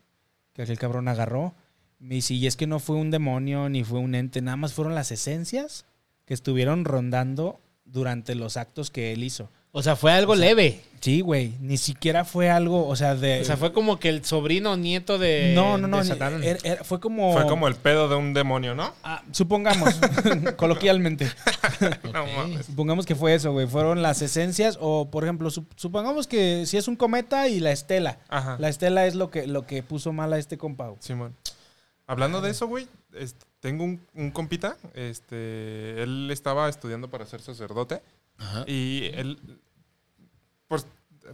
que aquel cabrón agarró. Me dice, y es que no fue un demonio ni fue un ente, nada más fueron las esencias que estuvieron rondando durante los actos que él hizo. O sea, fue algo O sea, leve. Sí, güey, ni siquiera fue algo, o sea, de... O sea, fue como que el sobrino o nieto de. no, no, no, de ni- Satán. era- era- fue como... Fue como el pedo de un demonio, ¿no? Ah, supongamos, coloquialmente. No Ok. mames. Supongamos que fue eso, güey. Fueron las esencias o, por ejemplo, sup- supongamos que si es un cometa y la estela. Ajá. La estela es lo que, lo que puso mal a este compa. Simón. Hablando de eso, güey, este, tengo un, un compita. Este, él estaba estudiando para ser sacerdote. Ajá. Y él. Pues,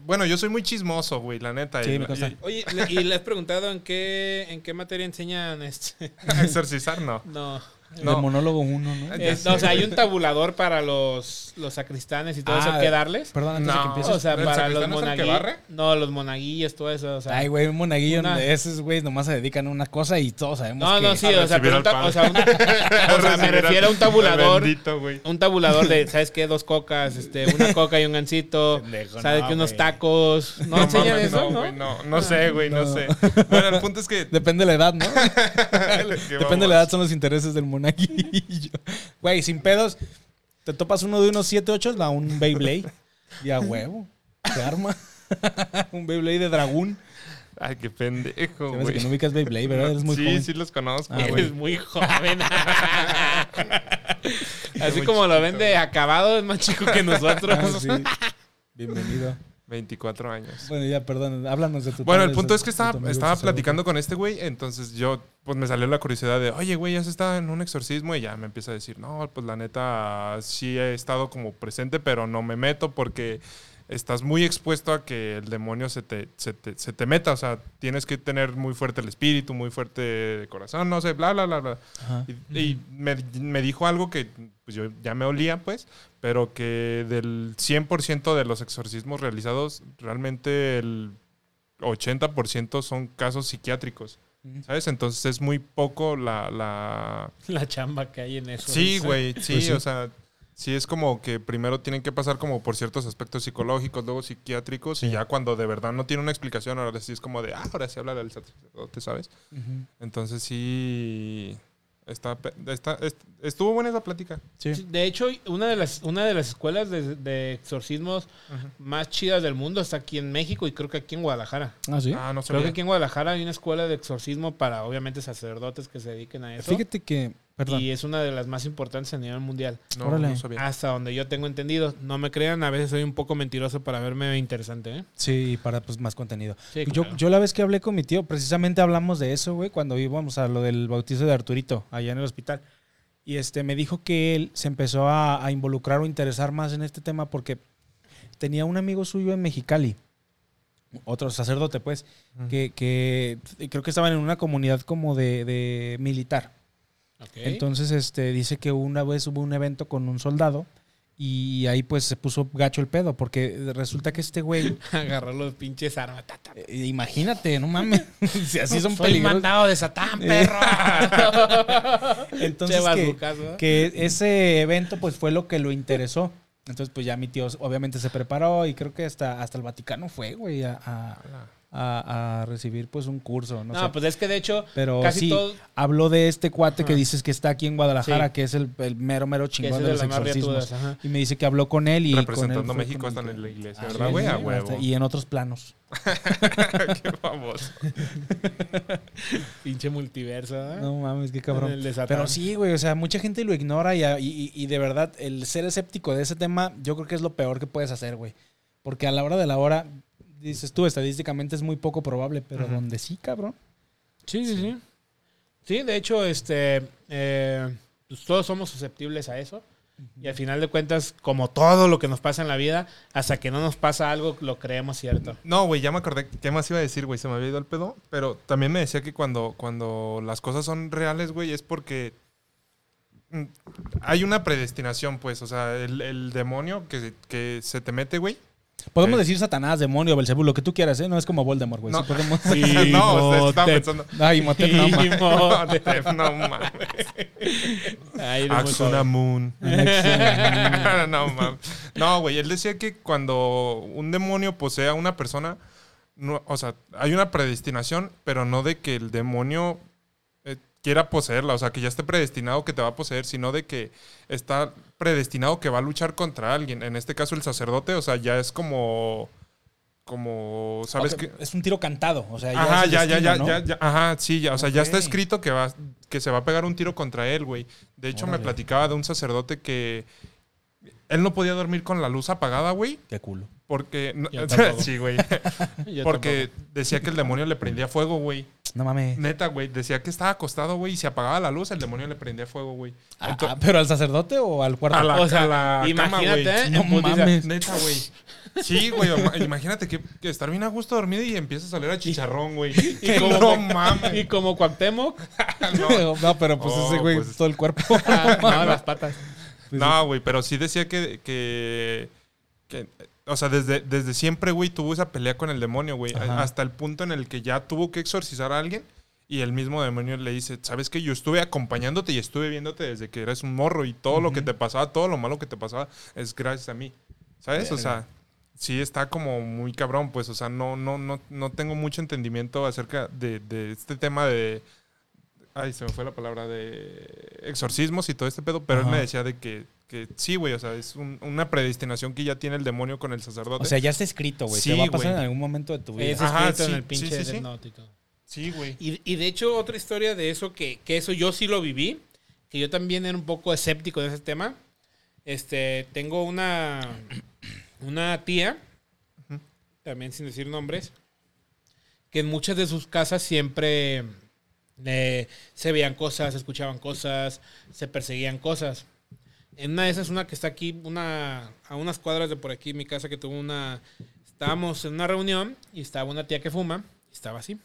bueno, yo soy muy chismoso, güey, la neta. Sí, y- me y- Oye, le- ¿y le has preguntado en qué, en qué materia enseñan este? a exorcizar, no. No. No. De monólogo uno, ¿no? Es- sé. o sea, hay un tabulador para los, los sacristanes y todo Ah, eso que darles. Perdón, antes de que No. empieces. O sea, ¿El para los el monaguillos. No, los monaguillos, todo eso. O sea, Ay, güey, un monaguillo Una- esos, güey, nomás se dedican a una cosa y todos sabemos No, que... no, sí, o sea, pero un al ta- padre. o sea, un- o sea, me refiero a un tabulador. Bendito. Un tabulador de, ¿sabes qué? Dos cocas, este, una coca y un gancito. Pendejo, ¿Sabes no, qué? Unos tacos. ¿No, enseñan mames, eso? no, ¿no? no, no sé, güey, no. No. sé. Bueno, el punto es que. Depende de la edad, ¿no? Depende de la edad, son los intereses del monaguillo. Güey, sin pedos, te topas uno de unos 7, 8, da un Beyblade. Y a huevo, se arma. un Beyblade de dragón. Ay, qué pendejo, güey. que no ubicas Beyblade, ¿verdad? Eres muy sí, joven. sí los conozco. Ah. Eres muy joven. Así como lo chiquito. ven de acabado, es más chico que nosotros. Ah, sí. Bienvenido. 24 años. Bueno, ya, perdón, háblanos de tu Bueno, el punto es que estaba, estaba platicando con este güey, entonces yo, pues me salió la curiosidad de, oye, güey, ya se está en un exorcismo y ya me empieza a decir, no, pues la neta sí he estado como presente, pero no me meto porque estás muy expuesto a que el demonio se te, se te, se te meta. O sea, tienes que tener muy fuerte el espíritu, muy fuerte el corazón, no sé, bla, bla, bla, bla. Y, y me, me dijo algo que pues, yo ya me olía, pues, pero que del 100% de los exorcismos realizados, realmente el 80% son casos psiquiátricos. ¿Sabes? Entonces es muy poco la... la... La chamba que hay en eso. Sí, dice. güey, sí, Pues sí. o sea, sí es como que primero tienen que pasar como por ciertos aspectos psicológicos, luego psiquiátricos, Sí. y ya cuando de verdad no tiene una explicación, ahora sí es como de, ah, ahora sí habla del sacerdote, ¿sabes? Entonces sí... Está, está, est- estuvo buena esa plática. Sí. De hecho, una de las, una de las escuelas de, de exorcismos más chidas del mundo está aquí en México y creo que aquí en Guadalajara. Ah, sí. Ah, no Creo que aquí en Guadalajara hay una escuela de exorcismo para, obviamente, sacerdotes que se dediquen a eso. Fíjate que, perdón. Y es una de las más importantes a nivel mundial. No, Órale. no sabía. Hasta donde yo tengo entendido. No me crean, a veces soy un poco mentiroso para verme interesante, ¿eh? Sí, para pues más contenido. Sí, yo, claro. yo la vez que hablé con mi tío, precisamente hablamos de eso, güey, cuando íbamos a lo del bautizo de Arturito, allá en el hospital. Y este me dijo que él se empezó a, a involucrar o interesar más en este tema porque tenía un amigo suyo en Mexicali, otro sacerdote, pues, que, que creo que estaban en una comunidad como de, de militar. Entonces, este, dice que una vez hubo un evento con un soldado y ahí pues se puso gacho el pedo, porque resulta que este güey, Agarró los pinches armas. Ta, ta. eh, imagínate, no mames, si así son Soy peligrosos. mandado de Satán, perro. Entonces, que ese evento pues fue lo que lo interesó. Entonces, pues ya mi tío obviamente se preparó y creo que hasta, hasta el Vaticano fue, güey, a, a- a- a recibir pues un curso, no, No, sé. pues es que de hecho, Pero casi sí, todo. habló de este cuate que dices que está aquí en Guadalajara, Sí. que es el, el mero, mero chingón de de los exorcismos. Y me dice que habló con él y con él Representando a fue México con hasta en la iglesia, Ah, ¿verdad, güey? sí, A huevo. hasta- Y en otros planos. Qué famoso. Pinche multiverso, ¿eh? No mames, qué cabrón. Pero sí, güey, o sea, mucha gente lo ignora y, y- y de verdad, el ser escéptico de ese tema, yo creo que es lo peor que puedes hacer, güey. Porque a la hora de la hora, dices tú, estadísticamente es muy poco probable, pero donde sí, cabrón. Sí, sí, sí. Sí, de hecho, este, eh, pues todos somos susceptibles a eso. Y al final de cuentas, como todo lo que nos pasa en la vida, hasta que no nos pasa algo, lo creemos cierto. No, güey, ya me acordé. ¿Qué más iba a decir, güey? Se me había ido el pedo. Pero también me decía que cuando, cuando las cosas son reales, güey, es porque mm, hay una predestinación, pues. O sea, el, el demonio que, que se te mete, güey. Podemos Sí. decir Satanás, demonio, Belcebú, lo que tú quieras, ¿eh? No es como Voldemort, güey. No. Sí podemos... no, o sea, estaba Imhotep. pensando. Ay, Imhotep, no, ma. No, no mames. No Axuna Moon. no, mames. No, güey, él decía que cuando un demonio posee a una persona, no, o sea, hay una predestinación, pero no de que el demonio quiera poseerla, o sea, que ya esté predestinado que te va a poseer, sino de que está predestinado que va a luchar contra alguien. En este caso, el sacerdote, o sea, ya es como. Como, ¿sabes qué? Es un tiro cantado, o sea, ya Ajá, ya, ya, destino, ya, ¿no? ya, ya, ajá, sí, ya, o sea, ya está escrito que va, que se va a pegar un tiro contra él, güey. De hecho, me platicaba de un sacerdote que él no podía dormir con la luz apagada, güey, Qué culo. porque, no- sí, güey, porque decía que el demonio le prendía fuego, güey. No mames. Neta, güey, decía que estaba acostado, güey, y se apagaba la luz, el demonio le prendía fuego, güey. Ah, ah, ¿Pero al sacerdote o al cuarto? a la, O sea, a la cama, imagínate, güey. ¿eh? No putiza. mames. Neta, güey. Sí, güey. ima- Imagínate que, que estar bien a gusto dormido y empieza a salir a chicharrón, güey. Y como, no mames. y como Cuauhtémoc, no. pero pues Oh, ese güey, pues- todo el cuerpo. ah, no, las patas. Pues No, güey, pero sí decía que, que, que, o sea, desde, desde siempre, güey, tuvo esa pelea con el demonio, güey. Hasta el punto en el que ya tuvo que exorcizar a alguien y el mismo demonio le dice, sabes que yo estuve acompañándote y estuve viéndote desde que eres un morro y todo lo que te pasaba, todo lo malo que te pasaba es gracias a mí. ¿Sabes? O sea, sí está como muy cabrón, pues, o sea, no, no, no, no tengo mucho entendimiento acerca de, de este tema de... Ay, se me fue la palabra de exorcismos y todo este pedo, pero él Ajá. me decía de que, que sí, güey, o sea, es un- una predestinación que ya tiene el demonio con el sacerdote. O sea, ya está escrito, güey. Sí, Te va a pasar güey. en algún momento de tu vida. Es Ajá, escrito en sí, el pinche sí, sí, sí. Death Note y todo. sí, güey. Y, y de hecho, otra historia de eso, que, que eso yo sí lo viví, que yo también era un poco escéptico de ese tema. Este, tengo una, una tía, también sin decir nombres, que en muchas de sus casas siempre eh, se veían cosas, se escuchaban cosas, se perseguían cosas. En una de esas, una que está aquí, una a unas cuadras de por aquí, mi casa, que tuvo una... Estábamos en una reunión y estaba una tía que fuma, y estaba así.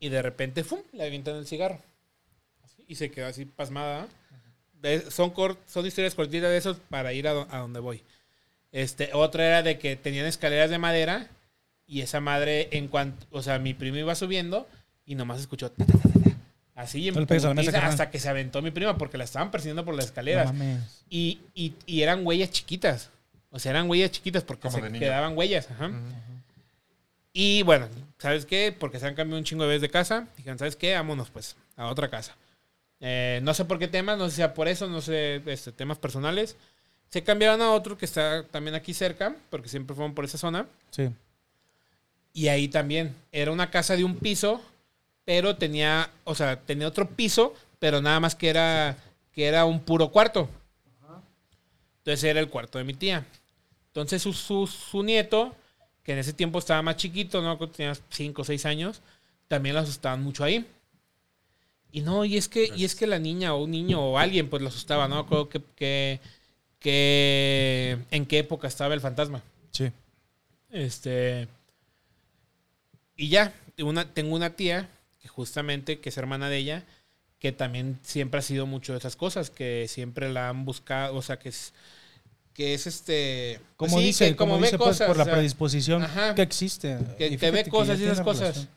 Y de repente, ¡fum!, le avientan el cigarro. Así, y se quedó así pasmada. Son, cor- son historias cortitas de esos para ir a, do- a donde voy. Este, otra era de que tenían escaleras de madera y esa madre, en cuanto, o sea, mi primo iba subiendo y nomás escuchó ta, ta, ta, así en mesa, putiza, carnal. hasta que se aventó mi prima porque la estaban persiguiendo por las escaleras. No y, y, y eran huellas chiquitas. O sea, eran huellas chiquitas porque Como se quedaban huellas. Ajá. Ujú. Y bueno, ¿sabes qué? Porque se han cambiado un chingo de veces de casa. Dijeron, ¿sabes qué? Vámonos pues a otra casa. Eh, no sé por qué temas, no sé si sea por eso, no sé, este, temas personales. Se cambiaron a otro que está también aquí cerca, porque siempre fueron por esa zona. Sí. Y ahí también era una casa de un piso, pero tenía, o sea, tenía otro piso, pero nada más que era, que era un puro cuarto. Entonces era el cuarto de mi tía. Entonces su, su, su nieto, que en ese tiempo estaba más chiquito, ¿no? Tenía 5 o 6 años, también lo asustaban mucho ahí. Y no, y es que, y es que la niña o un niño o alguien pues lo asustaba, ¿no? Creo que, que, que en qué época estaba el fantasma. Sí. Este. Y ya, una, tengo una tía, que justamente, que es hermana de ella, que también siempre ha sido mucho de esas cosas, que siempre la han buscado, o sea, que es, que es este... Como sí, dice, que como ve dice pues, por la o sea, predisposición ajá. que existe. que, Y que fíjate ve cosas y esas cosas. relación.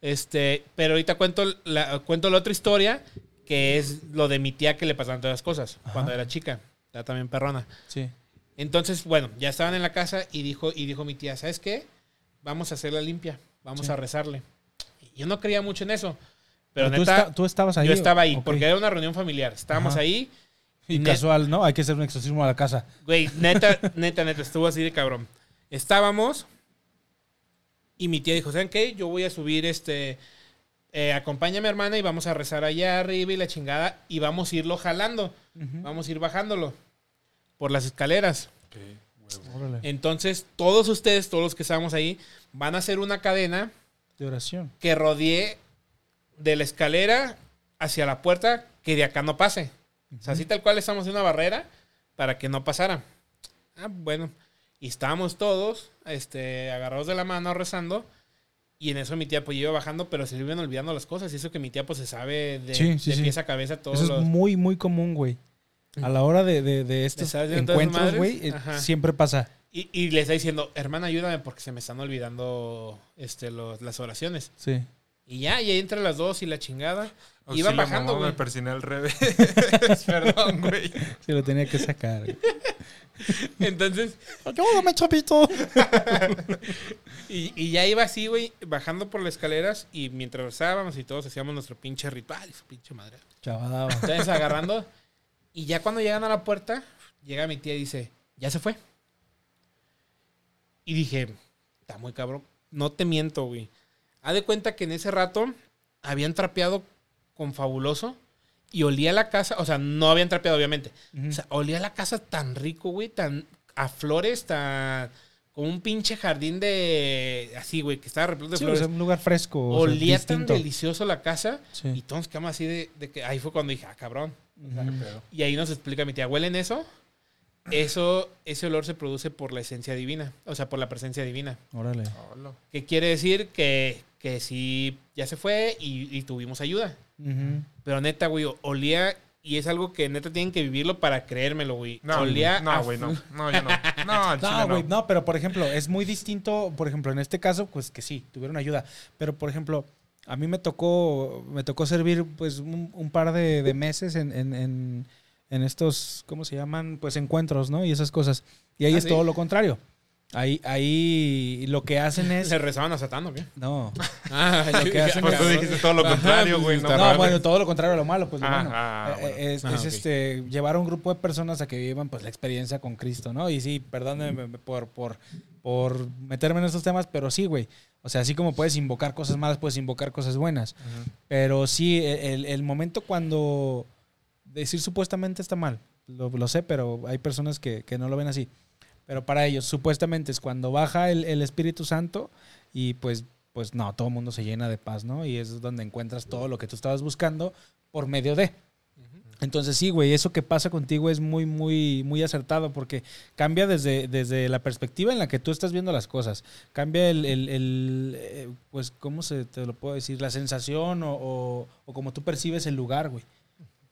Este, pero ahorita cuento la, cuento la otra historia, que es lo de mi tía que le pasaban todas las cosas, Ajá. cuando era chica, era también perrona. Sí. Entonces, bueno, ya estaban en la casa y dijo, y dijo mi tía, ¿sabes qué? Vamos a hacerla limpia, vamos Sí. a rezarle. Yo no creía mucho en eso, pero tú, neta, tú estabas ahí. yo estaba ahí, porque era una reunión familiar. Estábamos Ajá. ahí, Y net- casual, ¿no? Hay que hacer un exorcismo a la casa. güey, neta, neta, neta, estuvo así de cabrón. Estábamos y mi tía dijo, ¿saben qué? Yo voy a subir este... eh, acompaña a mi hermana y vamos a rezar allá arriba y la chingada y vamos a irlo jalando, vamos a ir bajándolo por las escaleras. Ok, huevo. Órale. Entonces, todos ustedes, todos los que estábamos ahí, van a hacer una cadena De oración. que rodee de la escalera hacia la puerta que de acá no pase. O sea, así tal cual estamos en una barrera para que no pasara. Ah, bueno. Y estábamos todos este, agarrados de la mano rezando. Y en eso mi tía pues iba bajando, pero se iban olvidando las cosas. Y eso que mi tía pues se sabe de, Sí, sí, de sí. pies a cabeza todos Eso es muy, muy común, güey. A la hora de, de, de estos ¿sabes de todas encuentros, güey, eh, siempre pasa. Y, y le está diciendo, hermana, ayúdame porque se me están olvidando este, los- las oraciones. Sí. Y ya, y ahí entre las dos y la chingada. Iban sí, la bajando, mamá güey. Me persiné al revés. Perdón, güey. Se lo tenía que sacar. güey. Entonces, Ayúdame, chapito. y, y ya iba así, güey, bajando por las escaleras y mientras rezábamos y todos hacíamos nuestro pinche ritual y su pinche madre. Chavada. Entonces agarrando. Y ya cuando llegan a la puerta, llega mi tía y dice, ya se fue. Y dije, está muy cabrón. No te miento, güey. Haz de cuenta que en ese rato habían trapeado con fabuloso y olía la casa, o sea, no habían trapeado, obviamente. O sea, olía la casa tan rico, güey, tan a flores, tan como un pinche jardín de así, güey, que estaba repleto de Sí, o flores. sea, un lugar fresco. o sea, olía tan delicioso la casa Sí. y todos quedamos así de, de que ahí fue cuando dije, ah, cabrón. Y ahí nos explica mi tía, ¿huelen eso? Eso, ese olor se produce por la esencia divina, o sea, por la presencia divina. Órale. Que quiere decir que, que sí, ya se fue y, y tuvimos ayuda. Pero neta, güey, olía, y es algo que neta tienen que vivirlo para creérmelo, güey. No, olía no, a güey, no. No, yo no. No, No, güey, no. no, pero por ejemplo, es muy distinto, por ejemplo, en este caso, pues que sí, tuvieron ayuda. Pero por ejemplo, a mí me tocó, me tocó servir pues un, un par de, de meses en, en, en, en estos, ¿cómo se llaman? Pues encuentros, ¿no? Y esas cosas. Y ahí Ah, es ¿sí? todo lo contrario. Ahí, ahí lo que hacen es. ¿Le rezaban a Satán o qué? No. Ah, Lo que hacen Pues tú dijiste todo lo contrario, pues, güey. está No, bueno, todo lo contrario a lo malo, pues lo Ah, bueno. ah, Eh, bueno. Es, Ah, es, ok. este llevar a un grupo de personas a que vivan pues la experiencia con Cristo, ¿no? Y sí, perdónenme por, por, por meterme en estos temas, pero sí, güey. O sea, así como puedes invocar cosas malas, puedes invocar cosas buenas. Ujú. Pero sí, e, el, el momento cuando decir supuestamente está mal, lo, lo sé, pero hay personas que, que no lo ven así. Pero para ellos, supuestamente es cuando baja el, el Espíritu Santo y pues, pues no, todo el mundo se llena de paz, ¿no? Y es donde encuentras todo lo que tú estabas buscando por medio de. Entonces sí, güey, eso que pasa contigo es muy, muy, muy acertado porque cambia desde, desde la perspectiva en la que tú estás viendo las cosas. Cambia el, el- el, eh, pues, ¿cómo se te lo puedo decir? La sensación o, o, o como tú percibes el lugar, güey.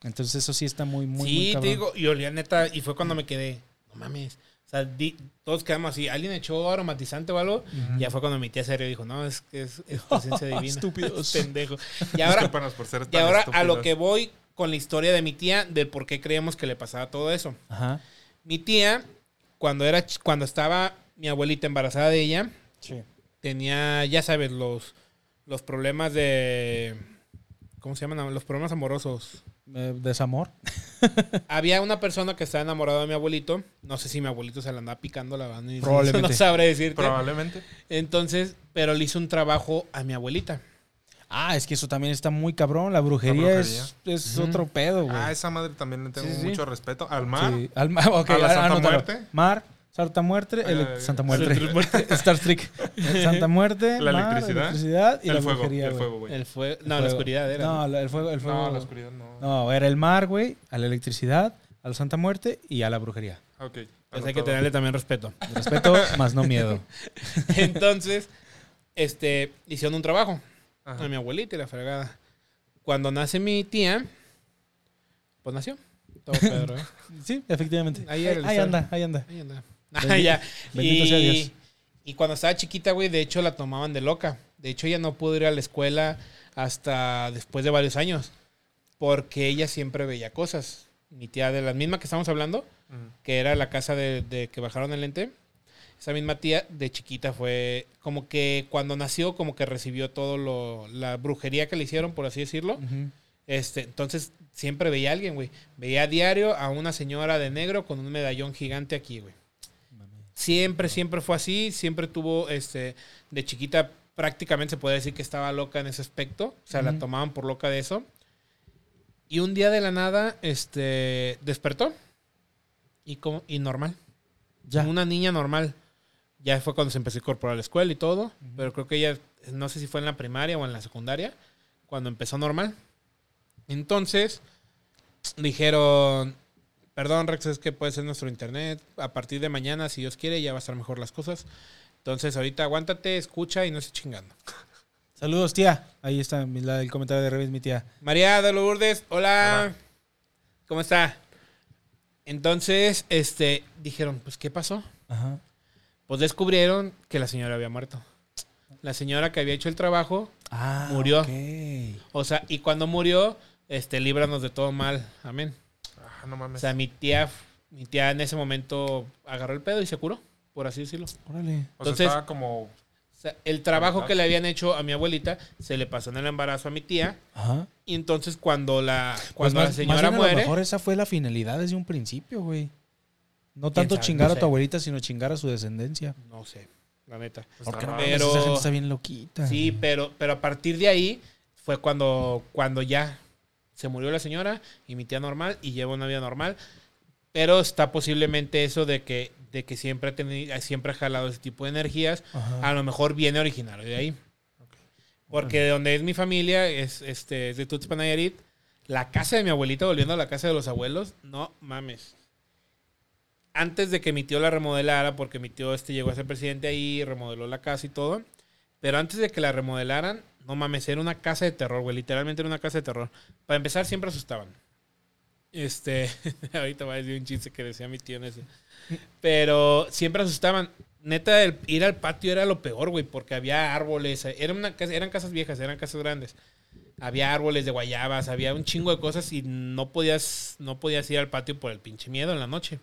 Entonces eso sí está muy, muy, muy sí, te cabrón. digo, y olía neta, y fue cuando me quedé, no mames. O sea, di- todos quedamos así, alguien echó aromatizante o algo, y ya fue cuando mi tía serio dijo, no, es que es, es presencia divina. Estúpidos. Pendejo. Y ahora, por ser y ahora a lo que voy con la historia de mi tía, del por qué creemos que le pasaba todo eso. Ajá. Mi tía, cuando, era, cuando estaba mi abuelita embarazada de ella, Sí. tenía, ya sabes, los, los problemas de... ¿Cómo se llaman? Los problemas amorosos. Eh, desamor. Había una persona que estaba enamorada de mi abuelito. No sé si mi abuelito se la andaba picando la banda. Probablemente. No sabré decirte. Probablemente. Entonces, pero le hizo un trabajo a mi abuelita. Ah, es que eso también está muy cabrón. La brujería, brujería. es, es otro pedo, güey. Ah, esa madre también le tengo Sí, sí. mucho respeto. Al mar. Sí. Al ma- ok, ¿A la ah, Santa. Muerte? Mar, Santa Muerte, ele- Eh, Santa Muerte. Star Trek. Santa Muerte, La mar, electricidad. electricidad y el la fuego. brujería, el fuego, güey. El El no, la oscuridad era. No, la- el fuego, el fuego. No, No, la oscuridad no. era el mar, güey, a la electricidad, a la Santa Muerte y a la brujería. Ok. Pues hay que tenerle también respeto. Respeto, más no miedo. Entonces, este, hicieron un trabajo Ajá. a mi abuelita y la fregada. Cuando nace mi tía, pues nació. Todo Pedro, ¿eh? Sí, efectivamente. Ahí el anda, ahí anda. Ahí anda. Ah, Bendi- ya. bendito sea Dios. Y cuando estaba chiquita, güey, de hecho la tomaban de loca. De hecho, ella no pudo ir a la escuela hasta después de varios años. Porque ella siempre veía cosas. Mi tía, de la misma que estamos hablando, que era la casa de, de que bajaron el lente. Esa misma tía de chiquita fue como que cuando nació, como que recibió todo lo, la brujería que le hicieron, por así decirlo. Este, entonces siempre veía a alguien, güey. Veía a diario a una señora de negro con un medallón gigante aquí, güey. Siempre, siempre fue así. Siempre tuvo, este, de chiquita prácticamente se puede decir que estaba loca en ese aspecto. O sea, la tomaban por loca de eso. Y un día de la nada, este, despertó. Y, como, y normal. Ya. Una niña normal. Ya fue cuando se empezó a incorporar a la escuela y todo. Pero creo que ella, no sé si fue en la primaria o en la secundaria, cuando empezó normal. Entonces, dijeron, perdón Rex, es que puede ser nuestro internet. A partir de mañana, si Dios quiere, ya va a estar mejor las cosas. Entonces, ahorita aguántate, escucha y no estés chingando. Saludos, tía. Ahí está el comentario de Revis, mi tía. María de Lourdes, hola. Hola. ¿Cómo está? Entonces, este, dijeron, pues, ¿qué pasó? Ajá. Pues descubrieron que la señora había muerto. La señora que había hecho el trabajo, Ah, Murió. ok. o sea, y cuando murió, este, líbranos de todo mal. Amén. Ah, no O mames. sea, mi tía, mi tía en ese momento agarró el pedo y se curó, por así decirlo. Órale. o sea, entonces- estaba como. O sea, el trabajo que le habían hecho a mi abuelita se le pasó en el embarazo a mi tía. Ajá. Y entonces cuando la, Pues cuando más- la más señora bien A lo muere, mejor esa fue la finalidad desde un principio, güey. No tanto sabe? chingar No a tu sé. abuelita, sino chingar a su descendencia. no sé, la neta. está Porque no Pero- esa gente está bien loquita. Sí, pero, pero a partir de ahí fue cuando, cuando ya se murió la señora y mi tía normal y lleva una vida normal. Pero está posiblemente eso de que, de que siempre, ha tenido, siempre ha jalado ese tipo de energías. Ajá. A lo mejor viene originario de ahí. Porque de donde es mi familia, es, este, es de Tuxpan Nayarit. La casa de mi abuelita, volviendo a la casa de los abuelos, no mames. Antes de que mi tío la remodelara, porque mi tío este llegó a ser presidente ahí, remodeló la casa y todo. Pero antes de que la remodelaran, no mames, era una casa de terror, güey. Literalmente era una casa de terror. Para empezar, siempre asustaban. Este, ahorita va a decir un chiste que decía mi tío ese. Pero siempre asustaban. Neta, el ir al patio era lo peor, güey, porque había árboles. Era una casa, eran casas viejas, eran casas grandes. Había árboles de guayabas, había un chingo de cosas y no podías, no podías ir al patio por el pinche miedo en la noche.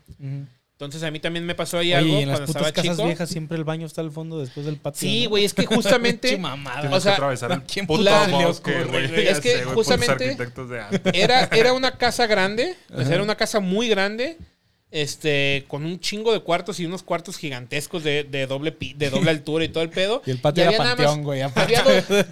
Entonces a mí también me pasó ahí Oye, algo y en las cuando putas estaba casas chico. viejas siempre el baño está al fondo después del patio. Sí, ¿no? güey, es que justamente mamada. O sea, que atravesar el ¿quién puto la- bosque, güey. Es que justamente- arquitectos de antes. era, era una casa grande, o sea, era una casa muy grande, este, con un chingo de cuartos y unos cuartos gigantescos de, de doble pi- de doble altura y todo el pedo. Y el patio era había nada panteón, güey. aparte. Había dos,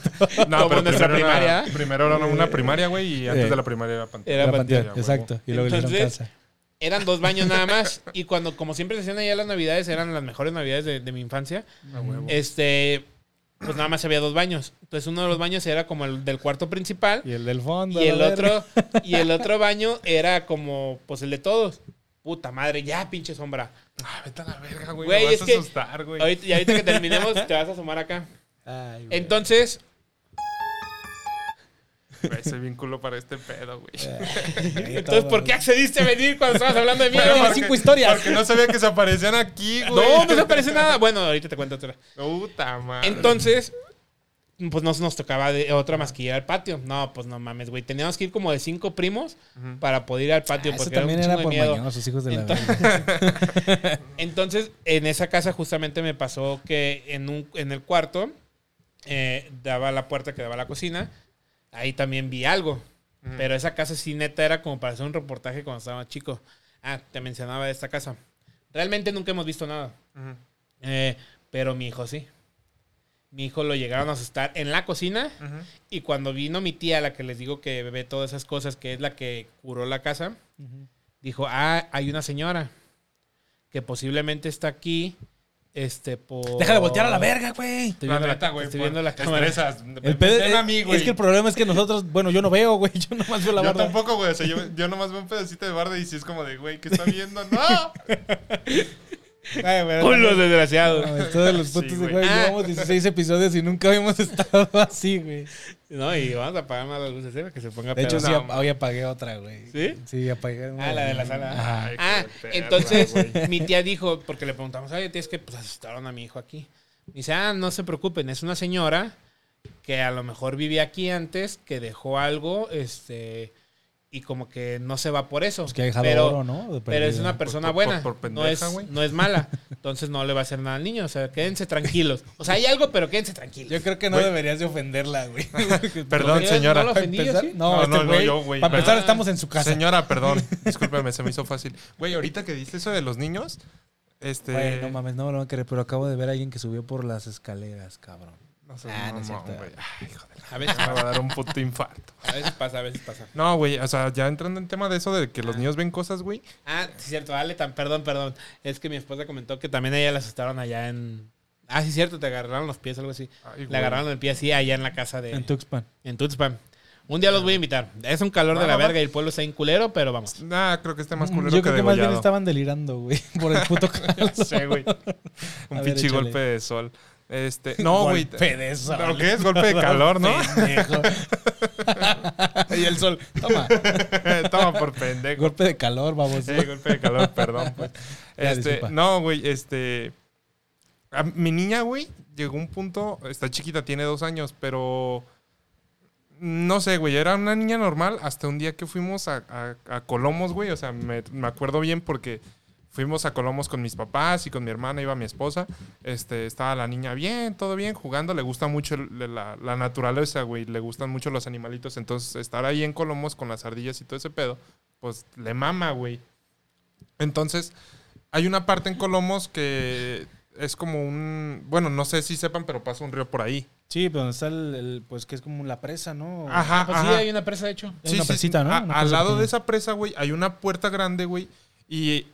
No, Como pero nuestra primero primaria. Era, primero era una primaria, güey, y antes Eh. de la primaria era panteón. Era Era panteón, panteón, exacto. Y luego le hicieron Entonces, casa. Eran dos baños nada más. Y cuando, como siempre se hacían allá las navidades, eran las mejores navidades de, de mi infancia. Este, pues nada más había dos baños. Entonces uno de los baños era como el del cuarto principal Y el del fondo. y el verga. otro y el otro baño era como pues el de todos. Puta madre, ya pinche sombra. Ah, vete a la verga, güey. Güey, me vas es a que- asustar, güey. Ahorita, y ahorita que terminemos te vas a asomar acá. Ay, güey. Entonces, Güey, soy bien culo para este pedo, güey. entonces ¿por qué accediste a venir cuando estabas hablando de mí? Bueno, Porque- cinco historias. Porque no sabía que se aparecían aquí, güey. No, no se parece nada. Bueno, ahorita te cuento otra. Puta madre. Entonces, pues no nos tocaba de otra más que ir al patio. No, pues no mames, güey. Teníamos que ir como de cinco primos para poder ir al patio. Ah, Eso porque también era era por mañosos, hijos de la Entonces- verga. Entonces, en esa casa justamente me pasó que en, un, en el cuarto eh, daba la puerta que daba a la cocina. Ahí también vi algo. Pero esa casa sí neta era como para hacer un reportaje cuando estaba chico. Ah, te mencionaba de esta casa. Realmente nunca hemos visto nada. Eh, pero mi hijo sí. Mi hijo lo llegaron a asustar en la cocina. Y cuando vino mi tía, la que les digo que ve todas esas cosas, que es la que curó la casa, dijo, ah, hay una señora que posiblemente está aquí, este, por... Deja de voltear a la verga, güey. Estoy La viendo, neta, la, güey. estoy viendo la te cámara. estresas. El pedo Ven a mí, es, güey. es que el problema es que nosotros, bueno, yo no veo, güey. Yo nomás veo la Yo barra. tampoco, güey. O sea, yo, yo nomás veo un pedacito de barda y si es como de, güey, ¿qué está viendo? ¡No! Ay, güey, Culos desgraciados. no, todos los Sí, putos de güey. güey. Ah. Llevamos 16 episodios y nunca habíamos estado así, güey. No, y vamos a apagar más las luces, ¿eh? Para que se ponga De hecho, pedo. sí, No, hoy apagué otra, güey. ¿Sí? Sí, apagué una. Ah, la de la sala. Ajá. Ay, Ah, perra, entonces güey. mi tía dijo, porque le preguntamos, oye, tía, es que pues asustaron a mi hijo aquí. Dice, ah, no se preocupen, es una señora que a lo mejor vivía aquí antes, que dejó algo, este, y como que no se va por eso. Pues que pero, oro, ¿no? Pero es una persona por- buena. por- por no, es, no mala. Entonces no le va a hacer nada al niño. O sea, quédense tranquilos. O sea, hay algo, pero quédense tranquilos. Yo creo que no deberías de ofenderla, güey. Perdón, ¿No señora. lo Para ofendí sí? No, No, este no, no, güey. yo, güey. Para empezar, Ah. estamos en su casa. Señora, perdón. Discúlpeme, se me hizo fácil. Güey, ahorita que diste eso de los niños, este... Güey, no mames, no me lo van a querer, pero acabo de ver a alguien que subió por las escaleras, cabrón. No sé, Ah, no es mamón, cierto. güey. Ay, hijo de la... A veces Me va a dar un puto infarto. A veces pasa, a veces pasa. No, güey, o sea, ya entrando en tema de eso de que los Ah. niños ven cosas, güey. Ah, sí, cierto, Ale, tan, perdón, perdón. Es que mi esposa comentó que también a ella la asustaron allá en. Ah, sí, cierto, te agarraron los pies, algo así. Ay. Le agarraron el pie así allá en la casa de. En Tuxpan. en Tuxpan. Un día los voy a invitar. Es un calor de la verga y el pueblo está en culero, pero vamos. Nah, creo que esté más Yo culero creo que que, más bien estaban delirando, güey, por el puto calor. Sí, güey. Un pinche golpe de sol. Este, no, güey. Golpe de sol. ¿Pero qué es? Golpe de calor, ¿no? Pendejo. y el sol. Toma. Toma por pendejo. Golpe de calor, vamos. Sí, golpe de calor, perdón. Pues. Ya, Este, no, güey, este. a- mi niña, güey, llegó un punto. Está chiquita, tiene dos años, pero. No sé, güey, era una niña normal hasta un día que fuimos a, a- a Colomos, güey. O sea, me, me acuerdo bien porque fuimos a Colomos con mis papás y con mi hermana, iba mi esposa. Este, estaba la niña bien, todo bien, jugando. Le gusta mucho el- la, la naturaleza, güey. Le gustan mucho los animalitos. Entonces, estar ahí en Colomos con las ardillas y todo ese pedo, pues le mama, güey. Entonces, hay una parte en Colomos que es como un. Bueno, no sé si sepan, pero pasa un río por ahí. Sí, pero donde está el, el- pues que es como la presa, ¿no? Ajá, Pues sí, hay una presa, de hecho. Es una presita, ¿no? A- Una al lado pequeña. de esa presa, güey, hay una puerta grande, güey. Y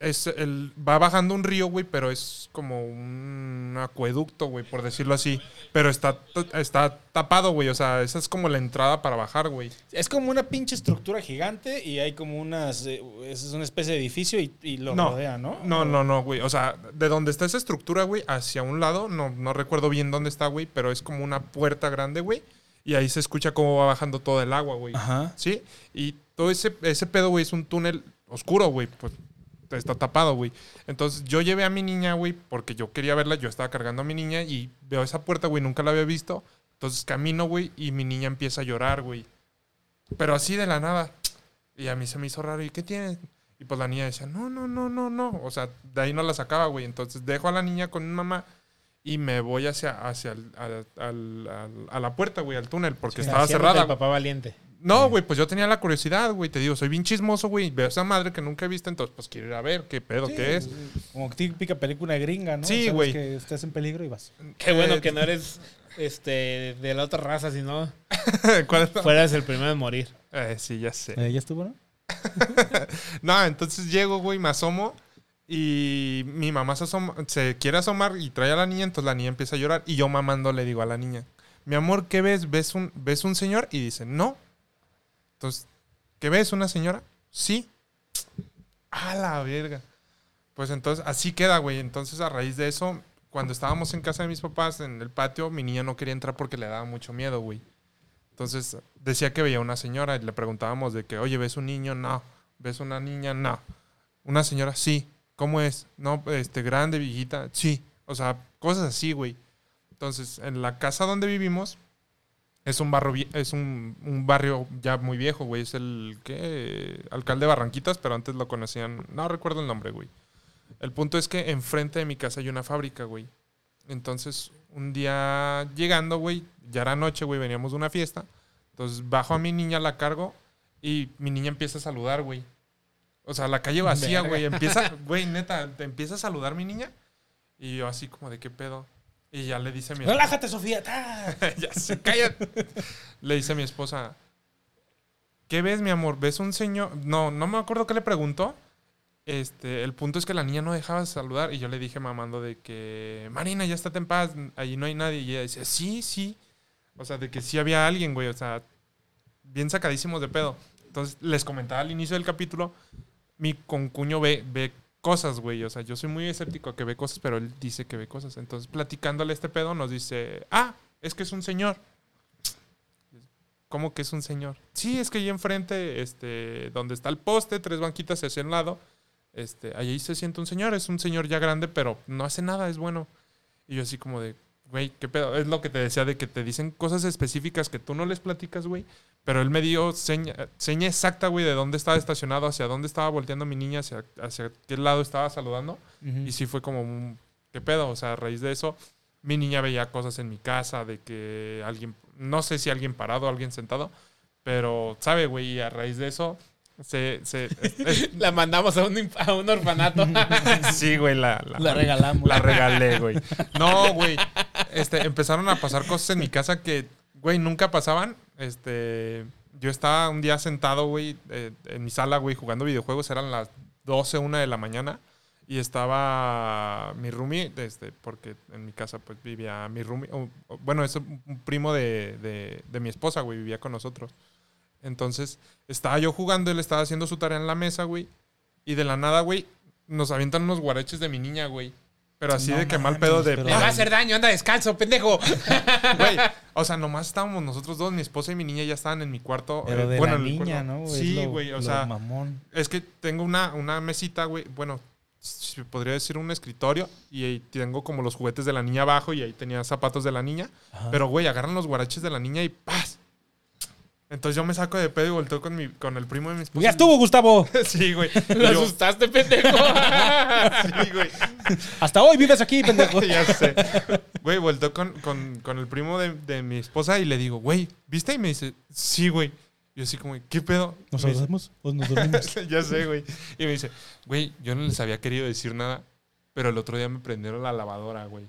es el, va bajando un río, güey, pero es como un acueducto, güey, por decirlo así. Pero está, está tapado, güey. O sea, esa es como la entrada para bajar, güey. Es como una pinche estructura gigante y hay como unas. eh, es una especie de edificio y, y lo No, rodea, ¿no? No, no, no, güey. O sea, de donde está esa estructura, güey, hacia un lado, no, no recuerdo bien dónde está, güey, pero es como una puerta grande, güey. Y ahí se escucha cómo va bajando todo el agua, güey. Ajá. ¿Sí? Y todo ese, ese pedo, güey, es un túnel oscuro, güey. Pues está tapado, güey. Entonces yo llevé a mi niña, güey, porque yo quería verla. Yo estaba cargando a mi niña y veo esa puerta, güey, nunca la había visto. Entonces camino, güey, y mi niña empieza a llorar, güey. Pero así de la nada. Y a mí se me hizo raro. ¿Y qué tiene? Y pues la niña decía, no, no, no, no, no. O sea, de ahí no la sacaba, güey. Entonces dejo a la niña con mi mamá y me voy hacia, hacia el- al- al- al- a la puerta, güey, al túnel, porque estaba cerrada. El papá valiente. No, güey, pues yo tenía la curiosidad, güey. Te digo, soy bien chismoso, güey. Veo a esa madre que nunca he visto, entonces pues quiero ir a ver qué pedo, Sí, qué es. Como típica película gringa, ¿no? Sí, güey. que estás en peligro y vas. Qué bueno Eh, que no eres este de la otra raza, sino ¿Cuál es? fueras el primero en morir. Eh, sí, ya sé. Eh, ¿Ya estuvo, no? No, entonces llego, güey, me asomo Y mi mamá se, asoma- se quiere asomar y trae a la niña, entonces la niña empieza a llorar. Y yo mamando le digo a la niña, mi amor, ¿qué ves? ¿Ves un, ¿ves un señor? Y dice, no. Entonces, ¿qué ves? ¿Una señora? Sí. A la verga. Pues entonces, así queda, güey. Entonces, a raíz de eso, cuando estábamos en casa de mis papás, en el patio, mi niña no quería entrar porque le daba mucho miedo, güey. Entonces, decía que veía una señora y le preguntábamos de que, oye, ¿ves un niño? No. ¿Ves una niña? No. Una señora, sí. ¿Cómo es? No, este, grande, viejita. Sí. O sea, cosas así, güey. Entonces, en la casa donde vivimos, es un barrio, es un, un barrio ya muy viejo, güey. Es el, ¿qué? Alcalde de Barranquitas, pero antes lo conocían, no recuerdo el nombre, güey. El punto es que enfrente de mi casa hay una fábrica, güey. Entonces, un día llegando, güey, ya era noche, güey, veníamos de una fiesta. Entonces, bajo a mi niña, la cargo y mi niña empieza a saludar, güey. O sea, la calle vacía, güey. Empieza, güey, neta, te empieza a saludar mi niña. Y yo así como de qué pedo. Y ya le dice a mi esposa. Relájate, Sofía. ya se cállate. Le dice a mi esposa, ¿qué ves, mi amor? ¿Ves un señor? No, no me acuerdo qué le preguntó. Este, el punto es que la niña no dejaba de saludar y yo le dije mamando de que, Marina, ya estate en paz, allí no hay nadie. Y ella decía, sí, sí. O sea, de que sí había alguien, güey. O sea, bien sacadísimos de pedo. Entonces, les comentaba al inicio del capítulo, mi concuño ve, ve cosas, güey. O sea, yo soy muy escéptico a que ve cosas, pero él dice que ve cosas. Entonces, platicándole este pedo, nos dice, ah, es que es un señor. ¿Cómo que es un señor? Sí, es que ahí enfrente, este, donde está el poste, tres banquitas hacia un lado, este, ahí se siente un señor, es un señor ya grande, pero no hace nada, es bueno. Y yo así como de, güey, qué pedo. Es lo que te decía de que te dicen cosas específicas que tú no les platicas, güey. Pero él me dio seña, seña exacta, güey, de dónde estaba estacionado, hacia dónde estaba volteando mi niña, hacia, hacia qué lado estaba saludando. Y sí fue como, un, ¿qué pedo? O sea, a raíz de eso, mi niña veía cosas en mi casa, de que alguien, no sé si alguien parado, alguien sentado, pero, ¿sabe, güey? Y a raíz de eso, se... se es- La mandamos a un, a un orfanato. sí, güey, la, la, La regalamos. la regalé, güey. No, güey. Este, empezaron a pasar cosas en mi casa que, güey, nunca pasaban. Este, yo estaba un día sentado, güey, eh, en mi sala, güey, jugando videojuegos. Eran las 12, 1 de la mañana. Y estaba mi roomie, este, porque en mi casa pues vivía mi roomie. o- o- bueno, es un un primo de, de- de mi esposa, güey, vivía con nosotros. Entonces, estaba yo jugando, él estaba haciendo su tarea en la mesa, güey. Y de la nada, güey, nos avientan unos guareches de mi niña, güey. Pero así No de que mal pedo de... pero- Le va a hacer daño, anda descalzo, pendejo. Güey, o sea, nomás estábamos nosotros dos, mi esposa y mi niña ya estaban en mi cuarto. Pero eh, de bueno, la niña, cuarto. ¿no? Es Sí, güey, o sea, mamón. es que tengo una, una mesita, güey, bueno, se podría decir un escritorio y ahí tengo como los juguetes de la niña abajo y ahí tenía zapatos de la niña. Ajá. Pero, güey, agarran los guaraches de la niña y ¡paz! Entonces yo me saco de pedo y volteo con, mi, con el primo de mi esposa. Ya estuvo, Gustavo. sí, güey. Lo yo- asustaste, pendejo. sí, güey. Hasta hoy vives aquí, pendejo. ya sé. Güey, volteo con, con, con el primo de, de mi esposa y le digo, güey, ¿viste? Y me dice, sí, güey. Yo así como, ¿qué pedo? ¿Nos abrazamos o nos dormimos? ya sé, güey. Y me dice, güey, yo no les había querido decir nada, pero el otro día me prendieron la lavadora, güey.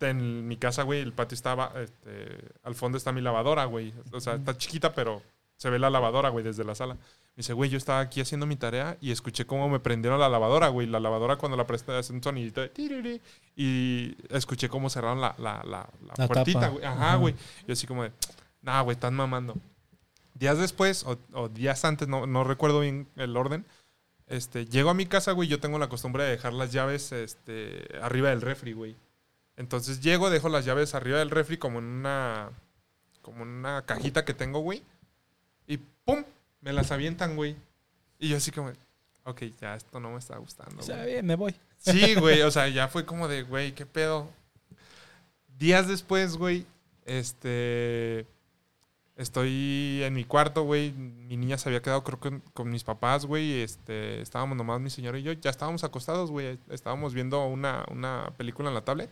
En mi casa, güey, el patio estaba, este, al fondo está mi lavadora, güey. O sea, está chiquita, pero se ve la lavadora, güey, desde la sala. Me dice, güey, yo estaba aquí haciendo mi tarea y escuché cómo me prendieron la lavadora, güey. La lavadora cuando la presté hace un sonidito de tiriri, y escuché cómo cerraron la, la, la, la La puertita, güey. Ajá, Ajá. güey. Y así como de, nah, güey, están mamando. Días después, o, o días antes, no, no recuerdo bien el orden, este, llego a mi casa, güey, yo tengo la costumbre de dejar las llaves este, arriba del refri, güey. Entonces llego, dejo las llaves arriba del refri como en una, como en una cajita que tengo, güey. Y ¡pum! Me las avientan, güey. Y yo así como, ok, ya esto no me está gustando. Está bien, me voy. Sí, güey, o sea, ya fue como de, güey, ¿qué pedo? Días después, güey, este... Estoy en mi cuarto, güey. Mi niña se había quedado, creo que con mis papás, güey. Este, estábamos nomás mi señora y yo. Ya estábamos acostados, güey. Estábamos viendo una, una película en la tablet.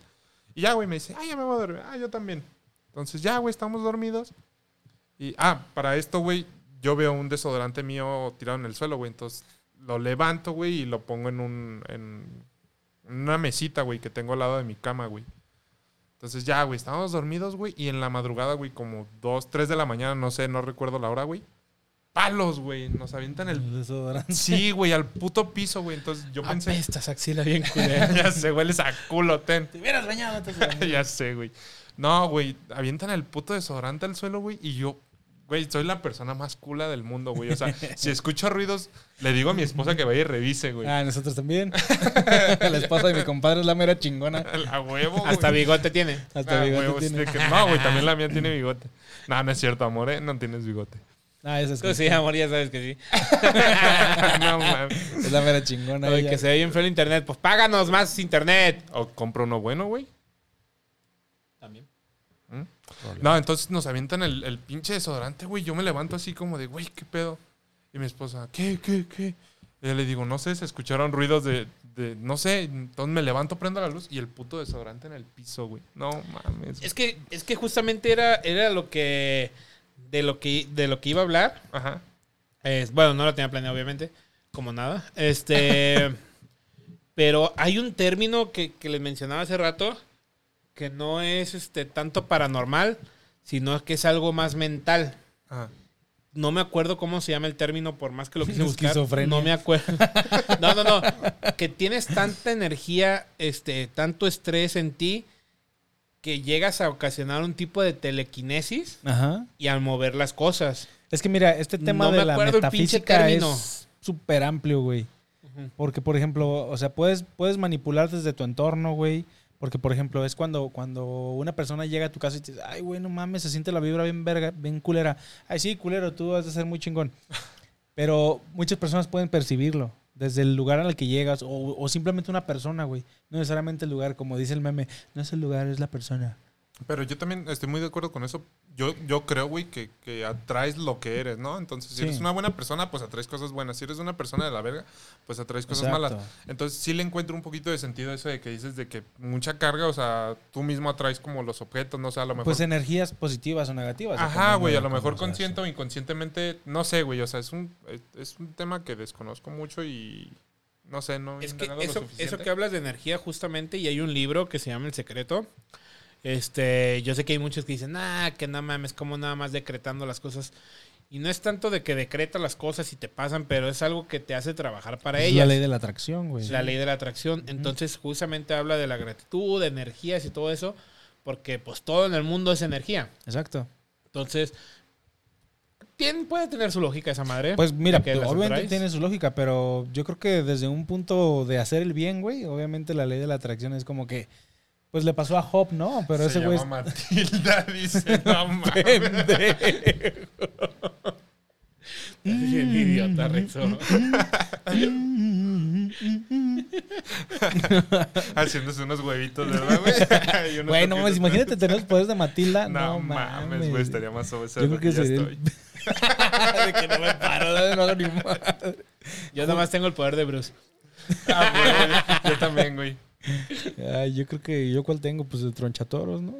Y ya, güey, me dice, ah, ya me voy a dormir. Ah, yo también. Entonces, ya, güey, estamos dormidos. Y, ah, para esto, güey, yo veo un desodorante mío tirado en el suelo, güey. Entonces, lo levanto, güey, y lo pongo en un... En una mesita, güey, que tengo al lado de mi cama, güey. Entonces ya, güey, estábamos dormidos, güey. Y en la madrugada, güey, como 2, 3 de la mañana, no sé, no recuerdo la hora, güey. Palos, güey. Nos avientan el. Desodorante. Sí, güey, al puto piso, güey. Entonces yo pensé. Apestas axila bien culera. ya sé, hueles a culo, ten. Te hubieras bañado antes ya sé, güey. No, güey, avientan el puto desodorante al suelo, güey, y yo, güey, soy la persona más cula del mundo, güey. O sea, si escucho ruidos, le digo a mi esposa que vaya y revise, güey. Ah, nosotros también. la esposa de mi compadre es la mera chingona. A huevo, güey. Hasta bigote tiene. Hasta Ah, bigote huevo, sí, tiene. que- no, güey, también la mía tiene bigote. No, no es cierto, amor, ¿eh? No tienes bigote. Ah, esa es, Tú sí, amor, ya sabes que sí. no, mames. es la mera chingona. Oye, ella. que se ve bien feo el internet. Pues páganos más internet. O compro uno bueno, güey. También. No, entonces nos avientan el, el pinche desodorante, güey. Yo me levanto así como de, güey, ¿qué pedo? Y mi esposa, ¿qué, qué, qué? Y yo le digo, no sé, se escucharon ruidos de, de, no sé. Entonces me levanto, prendo la luz y el puto desodorante en el piso, güey. No mames. Es que, es que justamente era, era lo que. De lo que, de lo que iba a hablar. Ajá. Es- bueno, no lo tenía planeado, obviamente. Como nada. Este. pero hay un término que, que les mencionaba hace rato. Que no es este tanto paranormal. Sino que es algo más mental. Ajá. No me acuerdo cómo se llama el término, por más que lo quise buscar. Esquizofrenia. No me acuerdo. No, no, no. Que tienes tanta energía, este, tanto estrés en ti, que llegas a ocasionar un tipo de telequinesis Ajá. y al mover las cosas. Es que mira, este tema No me de la el metafísica término. es súper amplio, güey. Porque, por ejemplo, o sea, puedes, puedes manipular desde tu entorno, güey. Porque, por ejemplo, es cuando, cuando una persona llega a tu casa y te dice, ay, güey, no mames, se siente la vibra bien verga, bien culera. Ay, sí, culero, tú vas a ser muy chingón. Pero muchas personas pueden percibirlo. Desde el lugar al que llegas, o, o simplemente una persona, güey. No necesariamente el lugar, como dice el meme, no es el lugar, es la persona. Pero yo también estoy muy de acuerdo con eso. Yo, yo creo, güey, que, que atraes lo que eres, ¿no? Entonces, si Sí. eres una buena persona, pues atraes cosas buenas. Si eres una persona de la verga, pues atraes cosas Exacto. malas. Entonces, sí le encuentro un poquito de sentido eso de que dices de que mucha carga, o sea, tú mismo atraes como los objetos, no sé, a lo mejor. Pues energías positivas o negativas. Ajá, güey, a lo mejor consciente o inconscientemente, no sé, güey, o sea, es un, es, un tema que desconozco mucho y no sé, no he Es que lo eso, suficiente. eso que hablas de energía justamente, y hay un libro que se llama El Secreto. Este, yo sé que hay muchos que dicen, ah, que no mames, como nada más decretando las cosas. Y no es tanto de que decreta las cosas y te pasan, pero es algo que te hace trabajar para Es ellas. la ley de la atracción, güey. Es la ley de la atracción. Entonces, justamente habla de la gratitud, de energías y todo eso, porque pues todo en el mundo es energía. Exacto. Entonces, ¿quién puede tener su lógica esa madre? Pues mira, ¿De que las obviamente tiene su lógica, pero yo creo que desde un punto de hacer el bien, güey, obviamente la ley de la atracción es como que, pues le pasó a Job, ¿no? Pero Se ese güey... llama Matilda, dice, no mames. Idiota, Rexo. Haciéndose unos huevitos, ¿verdad, güey? Güey, no mames, toquecitos. imagínate tener los poderes de Matilda. No, No, mames, güey, estaría más obeso Yo creo que que ya sería el- estoy. de que no me paro, no hago ni madre. Yo nada más tengo el poder de Bruce. Ah, güey, yo también, güey. Ay, yo creo que yo cuál tengo, pues el tronchatoros, ¿no?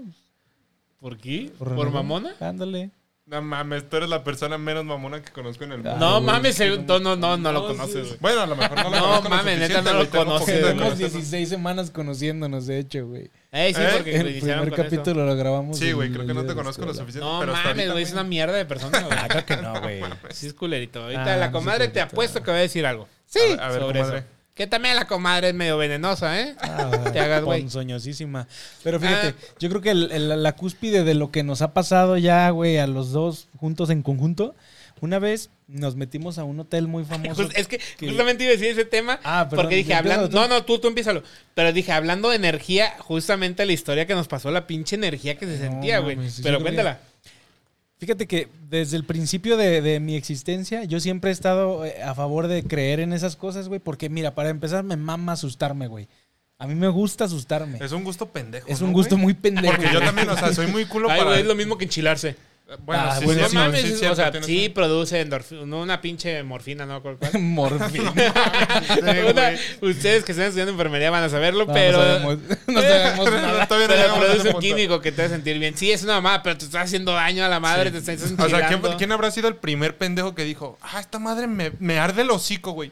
¿Por qué? Por ¿Por, René. mamona? Ándale. No mames, tú eres la persona menos mamona que conozco en el mundo. Ah, No güey, mames, es que eh, no, no, no, no lo conoces. Bueno, a lo mejor no lo No, mames, neta, no lo conoces, de. Tenemos conocerlo. 16 semanas conociéndonos, de hecho, güey. Eh, sí, ¿Eh? porque El primer con eso. capítulo lo grabamos. Sí, güey, creo que no te de conozco lo suficiente. No pero mames, güey, es una mierda de persona, güey. Ah, creo que no, güey. Sí es culerito. Ahorita Ah, la comadre te apuesto que va a decir algo. Sí, a ver, sobre comadre. eso. Que también la comadre es medio venenosa, ¿eh? Ah, Te hagas, güey. ponzoñosísima. Pero fíjate, Ah. yo creo que el- el- la cúspide de lo que nos ha pasado ya, güey, a los dos juntos en conjunto, una vez nos metimos a un hotel muy famoso. Just- es que que- justamente iba a decir ese tema Ah, perdón, porque dije, hablando. No, no, tú, tú empiézalo. Pero dije, hablando de energía, justamente la historia que nos pasó, la pinche energía que se No sentía, güey. Pero que- cuéntala. Fíjate que desde el principio de, de mi existencia, yo siempre he estado eh, a favor de creer en esas cosas, güey, porque mira, para empezar me mama asustarme, güey. A mí me gusta asustarme. Es un gusto pendejo. Es ¿no, un gusto güey? muy pendejo. Porque yo también, o sea, soy muy culo Ay, para. güey, es lo mismo que enchilarse. Bueno, Ah, sí, no mames, sí, o sea, sí un- produce endorfina, no una pinche morfina, ¿no? ¿Cuál, cuál? Morfina. Una- ustedes que están estudiando enfermería van a saberlo, No, pero... no sabemos, no sabemos nada. Todavía Pero produce un punto. químico que te hace sentir bien. Sí, es una mamá, pero te está haciendo daño a la madre, te estás O sea, ¿quién, enchilando. quién habrá sido el primer pendejo que dijo, ah, esta madre me, me arde el hocico, güey?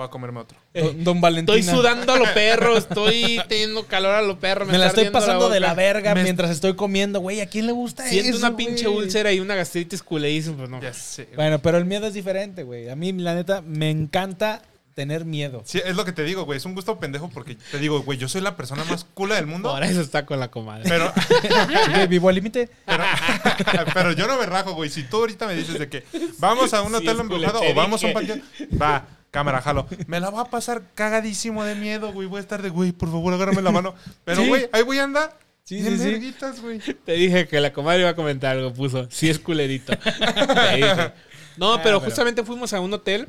Voy a comerme otro. Don, don Valentina. Estoy sudando a lo perro, estoy teniendo calor a lo perro. Me, la estoy pasando de la verga Me- mientras estoy comiendo, güey. ¿A quién le gusta Siento eso, una pinche úlcera y una gastritis culeísima, pues no. Ya sé. Bueno, pero el miedo es diferente, güey. A mí, la neta, me encanta tener miedo. Sí, es lo que te digo, güey. Es un gusto pendejo porque te digo, güey, yo soy la persona más cula del mundo. Por eso está con la comadre. Pero, Sí, vivo al límite. pero, pero yo no me rajo, güey. Si tú ahorita me dices de que vamos a un hotel embrujado o vamos a un panteón, va, cámara, jalo. Me la va a pasar cagadísimo de miedo, güey. Voy a estar de, güey, por favor, agárrame la mano. Pero, Sí. güey, ahí voy a andar. Sí, sí, sí. güey. Te dije que la comadre iba a comentar algo, puso. Sí es culerito. Te dije. No, Ah, pero- justamente fuimos a un hotel.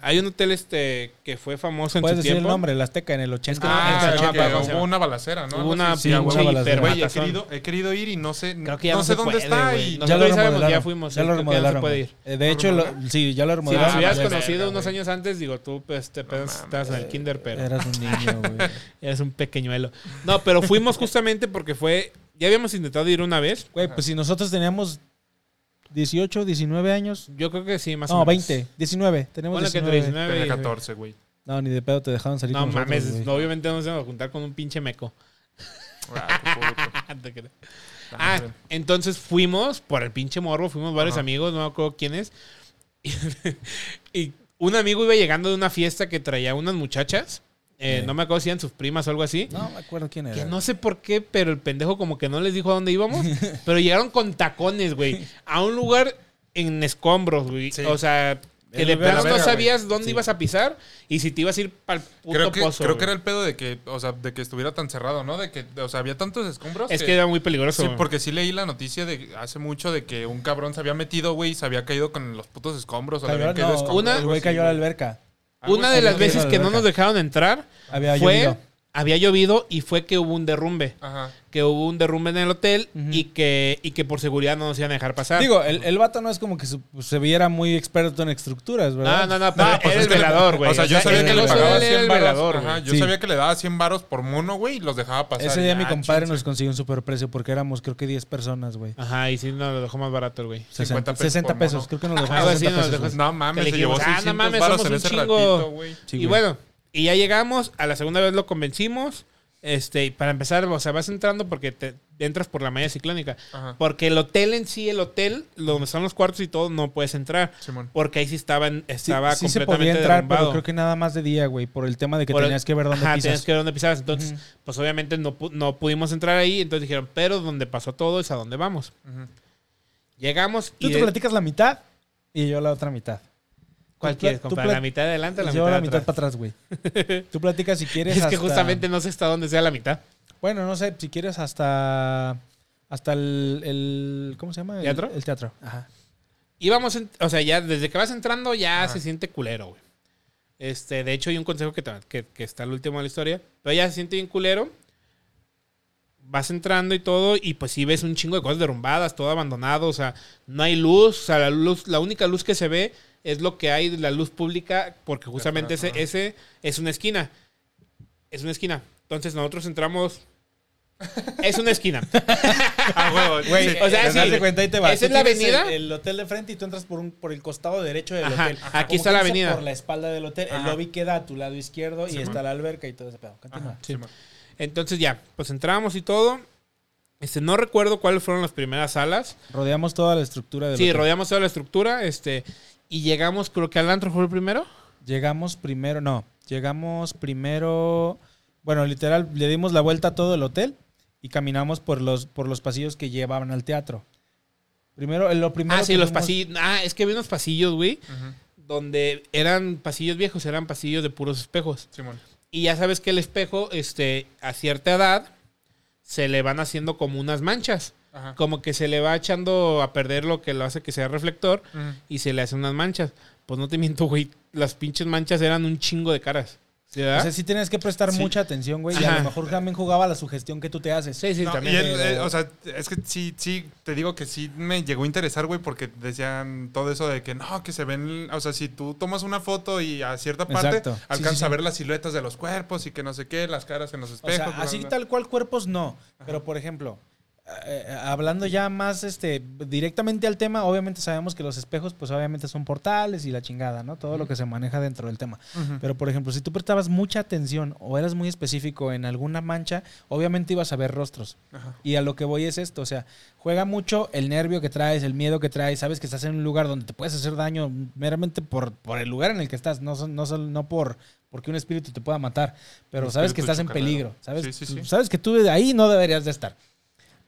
Hay un hotel este que fue famoso en Puedes su decir tiempo. el nombre, el Azteca en el 80. que no- Ah, que no acuerdo cómo se hubo llama. una balacera, ¿no? Hubo una sí, pinche una balacera. Güey, he querido, he querido ir y no sé, Creo que ya no, no, sé dónde puede, está. Y No, Ya Nosotros lo remodelaron. ya fuimos, Ya sí, lo que ya no se remodelaron. puede ir. Eh, De hecho, lo- remodelaron? sí, ya lo Si remodelaron. nos hubieras Ah, conocido verga, unos años antes, digo, tú pues, te apenas mames. estabas en el kinder, pero Eras un niño, güey. eres un pequeñuelo. No, pero fuimos justamente porque fue... Ya habíamos intentado ir una vez. Güey, pues si nosotros teníamos 18, 19 años. Yo creo que sí, más o No, menos. 20, 19. Tenemos que 19. entre 19 Tenía y... 14, güey. No, ni de pedo te dejaron salir No con nosotros, mames, güey. no, obviamente no nos vamos a juntar con un pinche meco. Ah. Ah, entonces fuimos por el pinche morro, fuimos varios Ajá. amigos, no me acuerdo quiénes. Y, y un amigo iba llegando de una fiesta que traía unas muchachas. Eh, Sí. No me acuerdo si eran sus primas o algo así. No me acuerdo quién era. Que no sé por qué, pero el pendejo como que no les dijo a dónde íbamos. pero llegaron con tacones, güey. A un lugar en escombros, güey. Sí. O sea, que El de plano la no sabías dónde Sí. ibas a pisar y si te ibas a ir para el puto Creo que, pozo. creo que era el pedo de que, o sea, de que estuviera tan cerrado, ¿no? De que, o sea, había tantos escombros. Es que era muy peligroso. Sí, porque sí leí la noticia de hace mucho de que un cabrón se había metido, güey, y se había caído con los putos escombros. O le habían caído no, escombros, una- el güey cayó a la alberca. Una de las veces que no nos dejaron entrar Había fue llovido. Había llovido y fue que hubo un derrumbe. Ajá. Que hubo un derrumbe en el hotel y, que, y que por seguridad no nos iban a dejar pasar. Digo, el, el vato no es como que su- pues, se viera muy experto en estructuras, ¿verdad? no, no, no, pero No, pues era el le- velador, güey. O sea, yo sabía que le pagaba de él era 100 el varos. velador, Ajá, güey. yo Sí. sabía que le daba 100 varos por mono, güey, y los dejaba pasar. Ese día mi ah, compadre nos consiguió un superprecio porque éramos creo que 10 personas, güey. Ajá, y sí nos lo dejó más barato güey. 60 pesos 60 por pesos, creo que nos lo dejó Algo así 60 nos pesos. No mames, se le llevó dijimos, ah, no 600 mames, varos somos en un ese chingo. ratito, güey. Y bueno, y ya llegamos, a la segunda vez lo convencimos. Este, y para empezar, o sea, vas entrando porque te entras por la malla ciclónica. Ajá. Porque el hotel en sí, el hotel, donde están los cuartos y todo, no puedes entrar. Simón. Porque ahí sí estaba, Sí, estaba sí se completamente podía entrar, derrumbado. pero creo que nada más de día, güey, por el tema de que Por el- tenías que ver dónde Ajá, pisas. tenías que ver dónde pisabas. Entonces, pues obviamente no, pu- no pudimos entrar ahí. Entonces dijeron, pero donde pasó todo es a donde vamos. Ujú. Llegamos Tú y... te de- platicas la mitad y yo la otra mitad. ¿Cuál quieres comprar? ¿La mitad de adelante o la yo mitad la de mitad para atrás, güey. Tú platicas si quieres Es que justamente no sé hasta dónde sea la mitad. Bueno, no sé, si quieres hasta... Hasta el... el- ¿Cómo se llama? El- ¿Teatro? El, teatro. Ajá. Íbamos, en- o sea, ya desde que vas entrando ya Ajá. se siente culero, güey. Este, de hecho, hay un consejo que, que, que está al último de la historia. Pero ya se siente bien culero. Vas entrando y todo, y pues sí ves un chingo de cosas derrumbadas, todo abandonado. O sea, no hay luz. O sea, la luz, la única luz que se ve es lo que hay de la luz pública, porque justamente ese, Ajá. ese es una esquina. Es una esquina. Entonces nosotros entramos. Es una esquina. Ah, huevo. Güey, sí. o sea, sí. cuenta y te vas. Esa es la avenida. El, el hotel de frente y tú entras por, un, por el costado derecho del Ajá, hotel. aquí Como está la avenida. Por la espalda del hotel. El Ajá. lobby queda a tu lado izquierdo y está la alberca y todo ese pedo. Continúa. Ajá. Entonces ya, pues entramos y todo. Este, no recuerdo cuáles fueron las primeras salas. Rodeamos toda la estructura del Sí, hotel. rodeamos toda la estructura, este, y llegamos, creo que al antro fue el primero. Llegamos primero, no, llegamos primero, bueno, literal, le dimos la vuelta a todo el hotel y caminamos por los, por los pasillos que llevaban al teatro. Primero, lo primero Ah, sí, los pasillos. Ah, es que había unos pasillos, güey, donde eran pasillos viejos, eran pasillos de puros espejos. Simón. Y ya sabes que el espejo, este, a cierta edad, se le van haciendo como unas manchas. Ajá. Como que se le va echando a perder lo que lo hace que sea reflector y se le hacen unas manchas. Pues no te miento, güey, las pinches manchas eran un chingo de caras. ¿Sí, O sea, sí tienes que prestar Sí. mucha atención, güey, y Ajá. a lo mejor también jugaba la sugestión que tú te haces. sí, sí, No, también. y él, pero- eh, o sea, es que sí, sí, te digo que sí me llegó a interesar, güey, porque decían todo eso de que no, que se ven, o sea, si tú tomas una foto y a cierta parte Exacto. Alcanzas sí, sí. a ver las siluetas de los cuerpos y que no sé qué, las caras en los O espejos. sea, así bla, bla. tal cual cuerpos no. Pero, por ejemplo, eh, hablando ya más este directamente al tema, obviamente sabemos que los espejos, pues obviamente son portales y la chingada, ¿no? Todo lo que se maneja dentro del tema. Pero, por ejemplo, si tú prestabas mucha atención o eras muy específico en alguna mancha, obviamente ibas a ver rostros. Y a lo que voy es esto, o sea, juega mucho el nervio que traes, el miedo que traes, sabes que estás en un lugar donde te puedes hacer daño meramente por, por el lugar en el que estás, no, son- no, son- no por porque un espíritu te pueda matar, pero sabes que estás en peligro, sabes, Sí, sí, sí. sabes que tú de ahí no deberías de estar.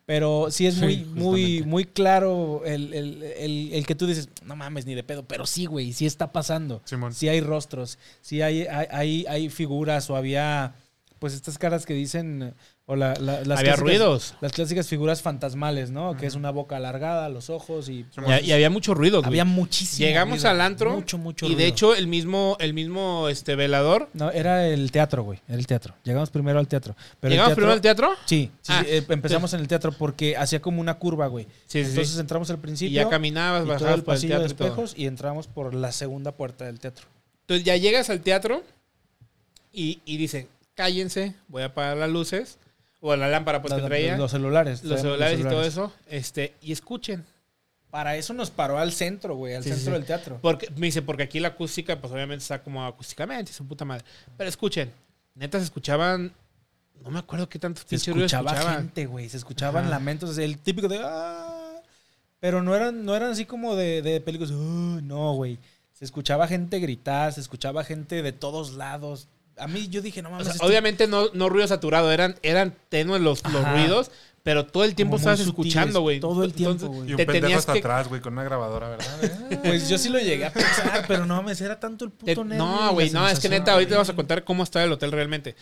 Pero sí es Sí, muy, muy, muy claro el, el- el- el que tú dices, no mames, ni de pedo, pero sí, güey, sí está pasando. Simón. Sí hay rostros, sí hay, hay, hay, hay figuras o había, pues estas caras que dicen, o la, la- las Había clásicas- ruidos. Las clásicas figuras fantasmales, ¿no? Que es una boca alargada, los ojos y... Y, y había mucho ruido, güey. Había muchísimo Llegamos ruido, al antro Mucho, mucho y de hecho el mismo, el mismo este, velador. No, era el teatro, güey. Era el teatro. Llegamos primero al teatro. Pero ¿Llegamos teatro- primero al teatro? Sí, sí, Ah, sí, eh, empezamos en el teatro porque hacía como una curva, güey. Sí, sí, Entonces sí. entramos al Y principio ya caminabas, y todo bajabas el por el pasillo de teatro y espejos y entramos por la segunda puerta del teatro. Entonces ya llegas al teatro y, y dicen, cállense, voy a apagar las luces. O la lámpara pues La- que traía. los celulares. los celulares y todo eso. Este, y escuchen. Para eso nos paró al centro, güey, al Sí, centro sí. del teatro. Porque, me dice, porque aquí la acústica, pues obviamente está como acústicamente, su puta madre. Pero escuchen, neta se escuchaban. No me acuerdo qué tantos Se pinches ruidos escuchaba escuchaban. gente, güey. Se escuchaban Ajá. lamentos. El típico de. "Ah", Pero no eran, no eran así como de, de películas. "Ah", no, güey. Se escuchaba gente gritar, se escuchaba gente de todos lados. A mí yo dije, no O mames. sea, esto- obviamente no, no ruido saturado, eran, eran tenues los, los ruidos, pero todo el tiempo estabas sutiles, escuchando, güey. todo el tiempo, güey. Y un te pendejo tenías hasta que- atrás, güey, con una grabadora, ¿verdad? Eh, Pues yo sí lo llegué a pensar, pero no mames, era tanto el Te- puto nervio. y no, güey, no, es que neta, ahorita vamos a contar cómo estaba el hotel realmente.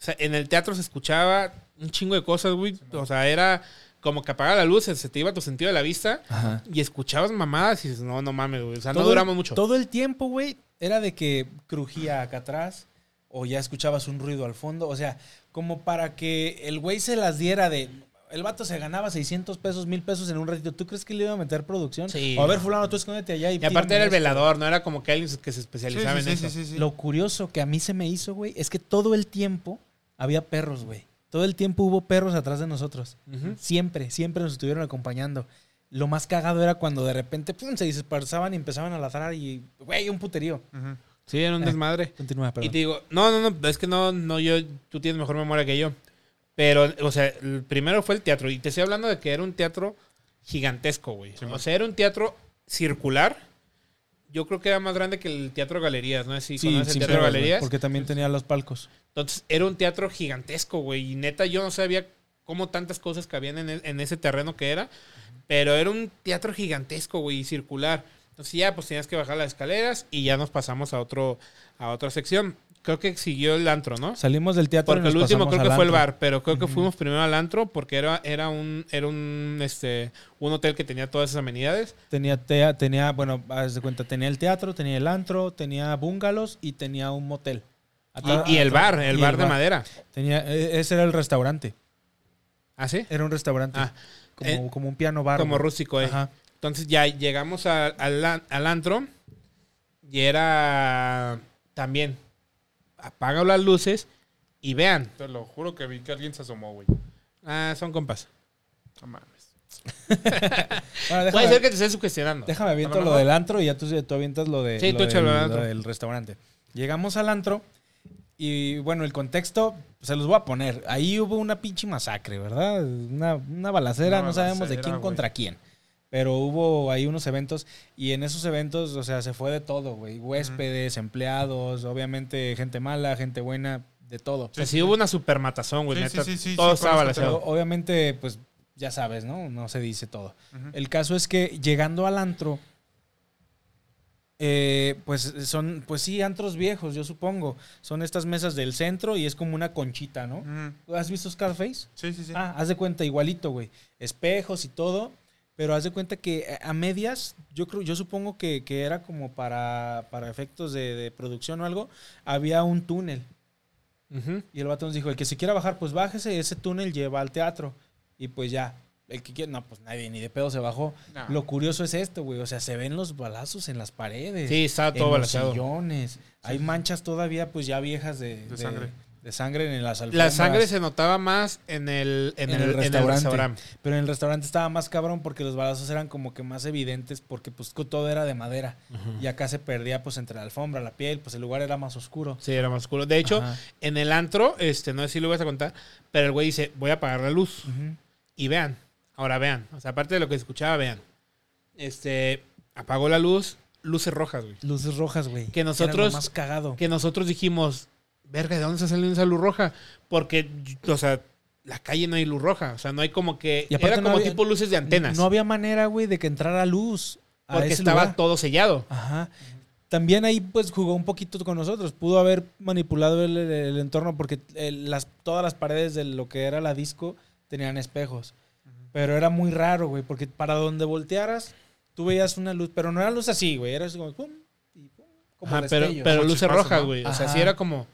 O sea, en el teatro se escuchaba un chingo de cosas, güey. O sea, era como que apagaba la luz, se te iba tu sentido de la vista Ajá. y escuchabas mamadas y dices, no, no mames, güey. O sea, no duramos mucho. Todo el tiempo, güey, era de que crujía acá atrás o ya escuchabas un ruido al fondo. O sea, como para que el güey se las diera de. El vato se ganaba 600 pesos, 1000 pesos en un ratito. ¿Tú crees que le iba a meter producción? Sí. O a ver, fulano, tú escóndete allá y Y aparte era el esto. velador, no era como que alguien que se especializaba sí, en sí, eso. sí, sí, sí. Lo curioso que a mí se me hizo, güey, es que todo el tiempo había perros, güey. Todo el tiempo hubo perros atrás de nosotros. Siempre, siempre nos estuvieron acompañando. Lo más cagado era cuando de repente pum, se dispersaban y empezaban a ladrar y, güey, un puterío. Sí, era un Eh, desmadre. Continúa, Y perdón. te digo, no, no, no, es que no, no, yo, tú tienes mejor memoria que yo. Pero, o sea, el primero fue el teatro. Y te estoy hablando de que era un teatro gigantesco, güey. Sí, o sea, era un teatro circular. Yo creo que era más grande que el Teatro Galerías, ¿no? Si conoces el Teatro. Porque también tenía los palcos. Entonces, era un teatro gigantesco, güey. Y neta, yo no sabía cómo tantas cosas cabían en, el- en ese terreno que era. Pero era un teatro gigantesco, güey, y circular. Entonces ya, pues tenías que bajar las escaleras y ya nos pasamos a otro a otra sección. Creo que siguió el antro, ¿no? Salimos del teatro. y Porque nos el último creo que fue el bar, pero creo que fuimos primero al antro porque era, era un, era un este un hotel que tenía todas esas amenidades. Tenía, tea- tenía, bueno, haz de cuenta, tenía el teatro, tenía el antro, tenía bungalows y tenía un motel. Atrás- Y, y el bar, y el bar de madera. Tenía, e- ese era el restaurante. ¿Ah, sí? Era un restaurante. Ah, como, eh, como un piano bar. como rústico, eh. Ajá. Entonces ya llegamos a- al, al antro y era también apaga las luces y vean. Te lo juro que vi que alguien se asomó, güey. Ah, son compas. No mames. Bueno, déjame, Puede ser que te estés sugestionando. déjame aviento lo del antro y ya tú, tú avientas lo, de, Sí, lo tú del, al antro. lo del restaurante. Llegamos al antro y bueno, el contexto se los voy a poner. Ahí hubo una pinche masacre, ¿verdad? Una, una balacera, Una no sabemos de quién contra quién. Pero hubo ahí unos eventos y en esos eventos, o sea, se fue de todo, güey. Huéspedes, empleados, obviamente gente mala, gente buena, de todo. O sea, sí hubo una super matazón, güey. Sí, neta. sí, sí, sí, todo sí, estaba balanceado. obviamente, pues ya sabes, ¿no? No se dice todo. El caso es que llegando al antro, eh, pues son, pues sí, antros viejos, yo supongo. Son estas mesas del centro y es como una conchita, ¿no? ¿Has visto Scarface? Sí, sí, sí. Ah, haz de cuenta igualito, güey. Espejos y todo. Pero haz de cuenta que eh, a medias, yo creo, yo supongo que, que era como para, para efectos de, de producción o algo, había un túnel. Y el vato nos dijo, el que se quiera bajar, pues bájese, ese túnel lleva al teatro. Y pues ya, el que quiera, no, pues nadie ni de pedo se bajó. No. Lo curioso es esto, güey, o sea, se ven los balazos en las paredes. Sí, en todo los sillones. Hay manchas todavía, pues ya viejas de, De sangre. De sangre en las La alfombras. sangre se notaba más en el, en el, en el restaurante. Pero en el restaurante estaba más cabrón porque los balazos eran como que más evidentes porque pues todo era de madera. Y acá se perdía pues entre la alfombra, la piel, pues el lugar era más oscuro. Sí, era más oscuro. De hecho, Ajá. en el antro, este, no sé si lo vas a contar, pero el güey dice, voy a apagar la luz. Y vean, ahora vean. O sea, aparte de lo que escuchaba, vean. Este, apagó la luz, luces rojas, güey. Luces rojas, güey. Que era lo nosotros- más cagado. Que nosotros dijimos, verga, ¿de dónde está saliendo esa luz roja? Porque, o sea, la calle no hay luz roja. O sea, no hay como que... Y aparte Era no como había- tipo luces de antenas. No había manera, güey, de que entrara luz. a porque ese estaba lugar. todo sellado. Ajá. También ahí pues jugó un poquito con nosotros. Pudo haber manipulado el, el- el entorno porque el- las, todas las paredes de lo que era la disco tenían espejos. Pero era muy raro, güey, porque para donde voltearas, tú veías una luz, pero no era luz así, güey. Era así como pum, y pum, como Ajá, pero, pero luces rojas, ¿no? güey. O sea, Ajá. sí era como,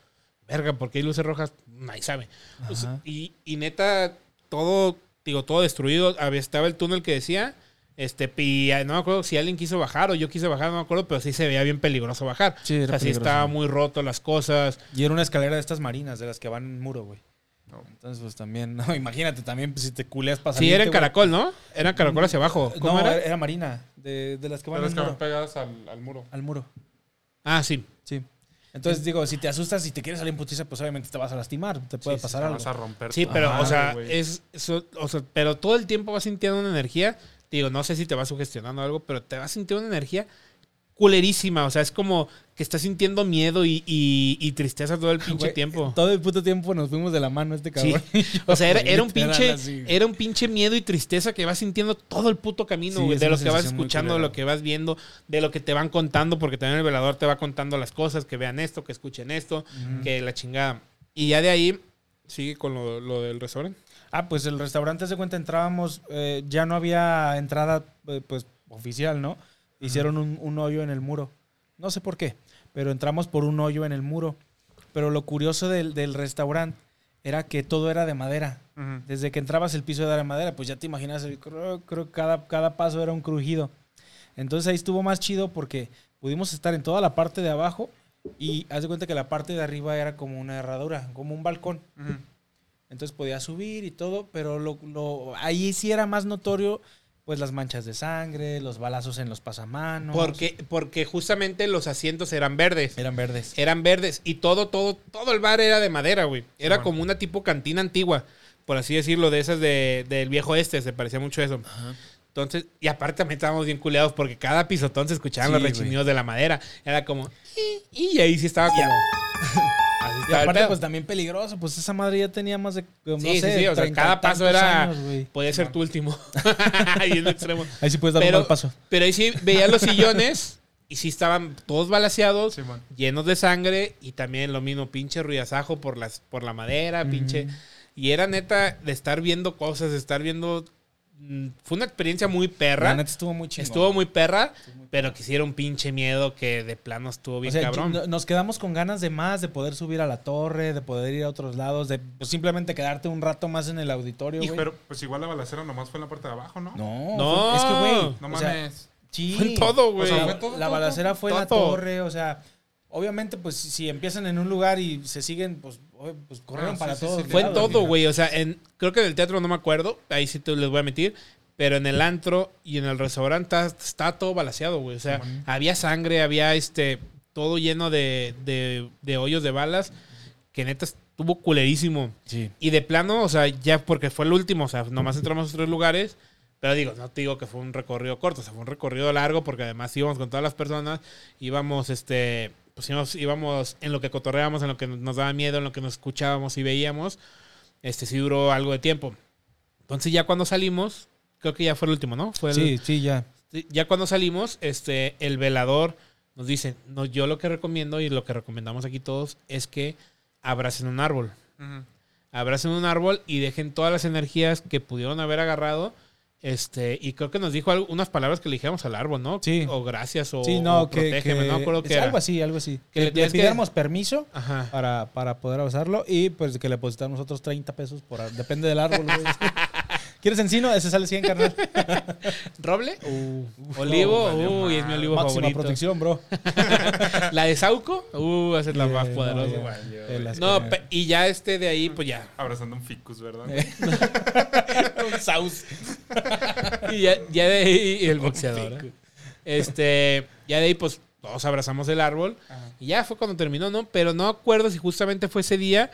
verga, porque hay luces rojas? Nadie sabe. O y, y neta, todo, digo, todo destruido. Había- Estaba el túnel que decía, este, y ah, no me acuerdo si alguien quiso bajar o yo quise bajar, no me acuerdo, pero sí se veía bien peligroso bajar. Sí, o era sea, sí estaba muy roto las cosas. Y era una escalera de estas marinas, de las que van en muro, güey. No. Entonces, pues también, no, imagínate, también pues, si te culeas para Sí, era en caracol, ¿no? Era en caracol hacia abajo. ¿Cómo no, era? era? marina, de, de las que van en es que van pegadas al, al muro. al muro. Ah, sí. Sí. Entonces, digo, si te asustas y te quieres salir en putiza, pues obviamente te vas a lastimar, te puede Sí, sí, pasar Te algo. vas a romper. Sí, pero, o sea, es, o sea, pero todo el tiempo vas sintiendo una energía. Digo, no sé si te vas sugestionando algo, pero te vas sintiendo una energía culerísima. O sea, es como que estás sintiendo miedo y, y- y tristeza todo el pinche Güey, tiempo. Todo el puto tiempo nos fuimos de la mano este Sí. cabrón. O sea, era, era un pinche, era un pinche miedo y tristeza que vas sintiendo todo el puto camino, Sí, güey, es de lo que vas escuchando, de lo que vas viendo, de lo que te van contando, porque también el velador te va contando las cosas, que vean esto, que escuchen esto, que la chingada. Y ya de ahí sigue con lo, lo del restaurante. Ah, pues el restaurante se cuenta, entrábamos, eh, ya no había entrada eh, pues oficial, ¿no? Hicieron un, un hoyo en el muro. No sé por qué, pero entramos por un hoyo en el muro. Pero lo curioso del, del restaurante era que todo era de madera. Desde que entrabas el piso era de madera, pues ya te imaginas, creo que cada, cada paso era un crujido. Entonces ahí estuvo más chido porque pudimos estar en toda la parte de abajo y haz de cuenta que la parte de arriba era como una herradura, como un balcón. Entonces podía subir y todo, pero lo, lo- ahí sí era más notorio pues las manchas de sangre, los balazos en los pasamanos. Porque, porque justamente los asientos eran verdes. eran verdes. Eran verdes y todo, todo, todo el bar era de madera, güey. Era bueno. como una tipo cantina antigua, por así decirlo, de esas de, del viejo este, se parecía mucho a eso. Entonces, y aparte también estábamos bien culeados porque cada pisotón se escuchaban Sí, los rechinidos de la madera. Era como, y, y ahí sí estaba como... Y el aparte pedo. pues también peligroso, pues esa madre ya tenía más de no Sí, sí, sé, sí, o sea, cada paso era- años. Podía ser tu último. Ahí en lo extremo. Ahí sí puedes dar Pero- un mal paso. Pero ahí sí veías los sillones y sí estaban todos balaseados, Simón. llenos de sangre y también lo mismo, pinche ruidazajo por, las, por la madera, pinche... Y era neta de estar viendo cosas, de estar viendo... mm, Fue una experiencia muy perra. La neta estuvo muy chingón. Estuvo muy perra, pero quisiera un pinche miedo que de plano estuvo O bien sea, cabrón. no- nos quedamos con ganas de más, de poder subir a la torre, de poder ir a otros lados, de pues, simplemente quedarte un rato más en el auditorio, güey. Pero pues igual la balacera nomás fue en la parte de abajo, ¿no? No, No. fue- es que, güey. No o sea, mames. sí. Fue en todo, güey. O sea, La, fue todo, la todo, balacera fue en la torre, o sea, obviamente, pues si empiezan en un lugar y se siguen, pues, pues corrieron Ah, para sí, todos. sí, Fue en todo, güey. O sea, en, creo que en el teatro no me acuerdo. Ahí sí te les voy a mentir. Pero en el antro y en el restaurante está, está todo balaseado, güey. O sea, había sangre, había este todo lleno de, de, de hoyos de balas. Que neta estuvo culerísimo. Sí. Y de plano, o sea, ya porque fue el último, o sea, nomás entramos a tres lugares. Pero digo, no te digo que fue un recorrido corto, o sea, fue un recorrido largo porque además íbamos con todas las personas, íbamos, este, pues íbamos, íbamos en lo que cotorreábamos, en lo que nos daba miedo, en lo que nos escuchábamos y veíamos. Este sí duró algo de tiempo. Entonces ya cuando salimos, creo que ya fue el último, ¿no? Fue el- Sí, sí, ya. Ya cuando salimos, este, el velador nos dice, no, yo lo que recomiendo y lo que recomendamos aquí todos es que abracen un árbol. Ujú. Abracen un árbol y dejen todas las energías que pudieron haber agarrado. Este, y creo que nos dijo algo- unas palabras que le dijéramos al árbol, ¿no? Sí. O gracias o, Sí, no, o que, protégeme, que- no acuerdo era. algo así, algo así. Que Que le le, que- pidiéramos permiso para, para poder usarlo y pues que le depositamos nosotros 30 pesos por depende del árbol. ¿Quieres encino? Ese sale 100, carnal. ¿Roble? Uh, olivo, valió uy, es mi olivo Máxima favorito. protección, bro. La de Sauco, uh, esa es la más Eh, poderosa. no, No, y ya este de ahí, pues ya. Abrazando un ficus, ¿verdad? Un saus. Y ya, ya de ahí el boxeador. ¿eh? Este, ya de ahí, pues todos abrazamos el árbol. Y ya fue cuando terminó, ¿no? Pero no acuerdo si justamente fue ese día,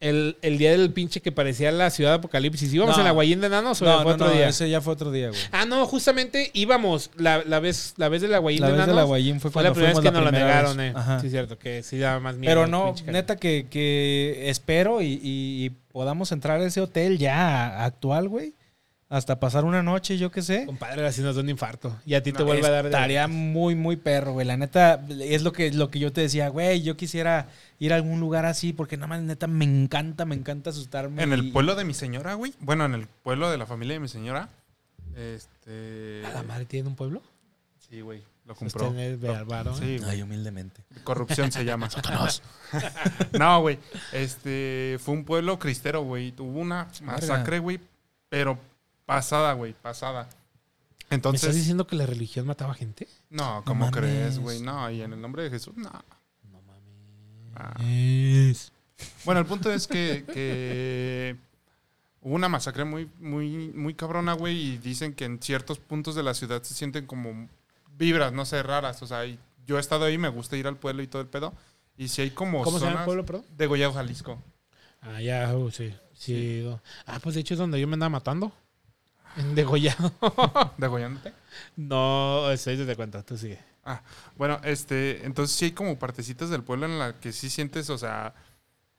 el, el día del pinche que parecía la ciudad de Apocalipsis. ¿Íbamos No. en la Guayín de Nanos o No, fue no, otro no, día? ese ya fue otro día, güey. Ah, no, justamente íbamos la, la vez la vez de la La vez Nanos. de la Guayín fue fue la primera vez que la nos lo primera negaron, eh. Ajá. Sí, es cierto, que sí daba más miedo. Pero no, neta que, que espero y, y- y podamos entrar a ese hotel ya actual, güey. Hasta pasar una noche, yo qué sé. Compadre, así nos da un infarto. Y a ti te vuelve a dar de- Estaría muy, muy perro, güey. La neta, es lo que, lo que yo te decía, güey. Yo quisiera ir a algún lugar así porque nada más, neta, me encanta, me encanta asustarme. En y- el pueblo de mi señora, güey. Bueno, en el pueblo de la familia de mi señora. Este. ¿La madre tiene un pueblo? Sí, güey. Lo compró. Sostener de Álvaro. Sí, güey. Ay, humildemente. Corrupción se llama. no, güey. Este. Fue un pueblo cristero, güey. Hubo una masacre, güey. Pero pasada, güey. Pasada. ¿Me estás Entonces. diciendo que la religión mataba gente? No, ¿cómo crees, güey? No, y en el nombre de Jesús, no. No mames. Ah. Es- Bueno, el punto es que, que hubo una masacre muy, muy, muy cabrona, güey, y dicen que en ciertos puntos de la ciudad se sienten como vibras, no sé, raras. O sea, y yo he estado ahí, me gusta ir al pueblo y todo el pedo. Y si hay como ¿Cómo se llama el zonas pueblo, perdón? de Goyao, Jalisco. Ah, ya, uh, sí. sí. no. Ah, pues de hecho es donde yo me andaba matando. Degollado. ¿Degollándote? no, estoy desde cuenta, tú sigue. Ah, bueno, este, entonces sí hay como partecitas del pueblo en la que sí sientes, o sea,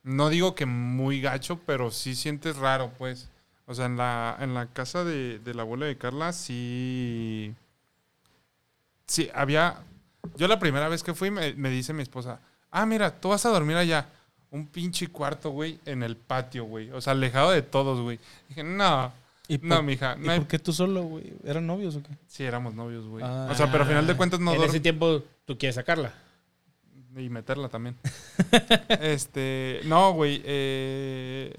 no digo que muy gacho, pero sí sientes raro, pues. O sea, en la, en la casa de, de la abuela de Carla sí... Sí, había... Yo la primera vez que fui me, me dice mi esposa, ah, mira, tú vas a dormir allá. Un pinche cuarto, güey, en el patio, güey. O sea, alejado de todos, güey. Dije, no, ¿Y por, no, mija. ¿y No hay... por qué tú solo, güey? ¿Eran novios o qué? Sí, éramos novios, güey. Ah. o sea, pero al final de cuentas no En dorm- ese tiempo tú quieres sacarla. Y meterla también. este, no, güey. eh,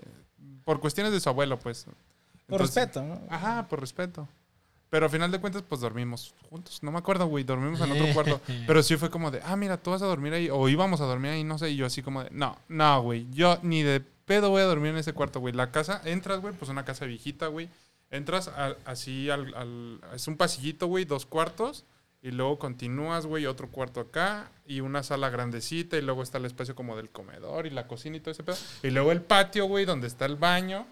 por cuestiones de su abuelo, pues. Por respeto, ¿no? Ajá, por respeto. Pero al final de cuentas, pues dormimos juntos. No me acuerdo, güey. Dormimos en otro cuarto. Pero sí fue como de, ah, mira, tú vas a dormir ahí. O íbamos a dormir ahí, no sé. Y yo así como de, no, no, güey. Yo ni de pedo voy a dormir en ese cuarto, güey. La casa, entras, güey, pues una casa viejita, güey. Entras al- así al, al- Es un pasillito, güey, dos cuartos. Y luego continúas, güey, otro cuarto acá. Y una sala grandecita. Y luego está el espacio como del comedor y la cocina y todo ese pedo. Y luego el patio, güey, donde está el baño.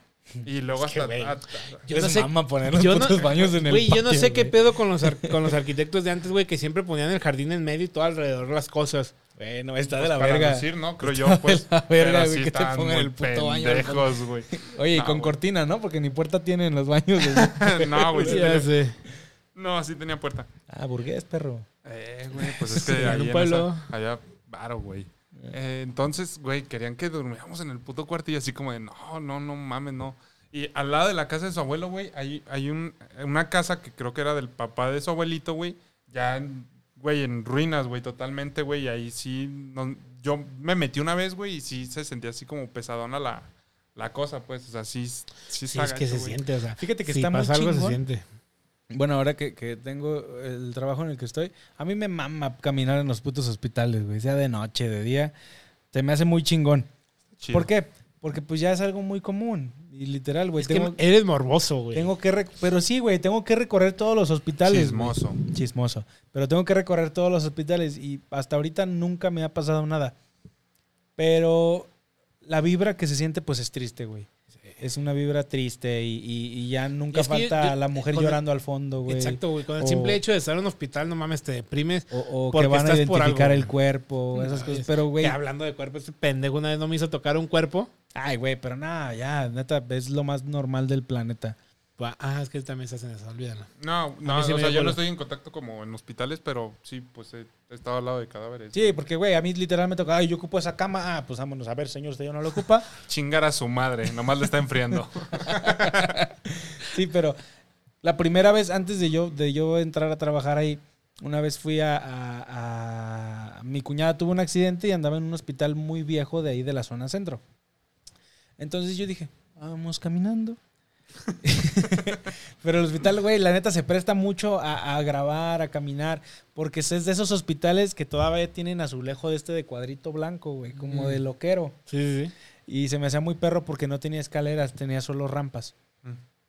Y luego Es hasta... Yo no sé- mama poner los yo no- putos baños en el Güey, yo no patio, sé qué pedo con los, ar- con los arquitectos de antes, güey, que siempre ponían el jardín en medio y todo alrededor las cosas. Bueno, está pues, de la para verga. lucir, ¿no? Creo Está yo, pues. de la verga, güey, sí que te pongan el puto baño pendejos, güey. Oye, y No, con cortina, ¿no? Porque ni puerta tienen los baños. no, güey. sí Ya tenía- sé. No, sí tenía puerta. ah, burgués, perro. Eh, güey, pues es Sí, que en ahí un en pueblo. esa- allá, varo, güey. Eh, entonces, güey, querían que durmiéramos en el puto cuarto y así como de, no, no, no mames, no. Y al lado de la casa de su abuelo, güey, hay, hay un, una casa que creo que era del papá de su abuelito, güey, ya, en- güey, en ruinas, güey, totalmente, güey, y ahí sí, no- yo me metí una vez, güey, y sí se sentía así como pesadona la, la cosa, pues, o sea, sí, sí Sí, está es que se güey. siente, o sea. Fíjate que si está muy pasa algo, se chingón. siente. Bueno, ahora que, que tengo el trabajo en el que estoy, a mí me mama caminar en los putos hospitales, güey. Sea de noche, de día. Se me hace muy chingón. Chido. ¿Por qué? Porque pues ya es algo muy común. Y literal, güey. Es Tengo, que eres morboso, güey. tengo que... Pero sí, güey. Tengo que recorrer todos los hospitales. güey. Chismoso. Chismoso. Pero tengo que recorrer todos los hospitales. Y hasta ahorita nunca me ha pasado nada. Pero la vibra que se siente, pues es triste, güey. Es una vibra triste y, y- y ya nunca que yo- falta yo- la mujer el- llorando al fondo, güey. Exacto, güey. Con el O- simple hecho de estar en un hospital, no mames, te deprimes. O, o que Porque van a identificar algo, el cuerpo, esas No, cosas. es- Pero, güey. Que hablando de cuerpo, este pendejo una vez no me hizo tocar un cuerpo. Ay, güey, pero nada, ya, neta, es lo más normal del planeta. Ah, es que también se hacen eso, olvídalo. No, no, sí o sea, yo no estoy en contacto como en hospitales, pero sí, pues he, estado al lado de cadáveres. Sí, porque, güey, a mí literalmente toca, ay, yo ocupo esa cama. Ah, pues vámonos, a ver, señor, usted ya no lo ocupa. Chingar a su madre, nomás le está enfriando. Sí, pero la primera vez antes de yo, de yo entrar a trabajar ahí, una vez fui a, a- a- Mi cuñada tuvo un accidente y andaba en un hospital muy viejo de ahí de la zona centro. Entonces yo dije, vamos caminando. Pero el hospital, güey, la neta se presta mucho a, a grabar, a caminar, porque es de esos hospitales que todavía tienen azulejo de este de cuadrito blanco, güey, como Mm. de loquero. Sí. Y se me hacía muy perro porque no tenía escaleras, tenía solo rampas.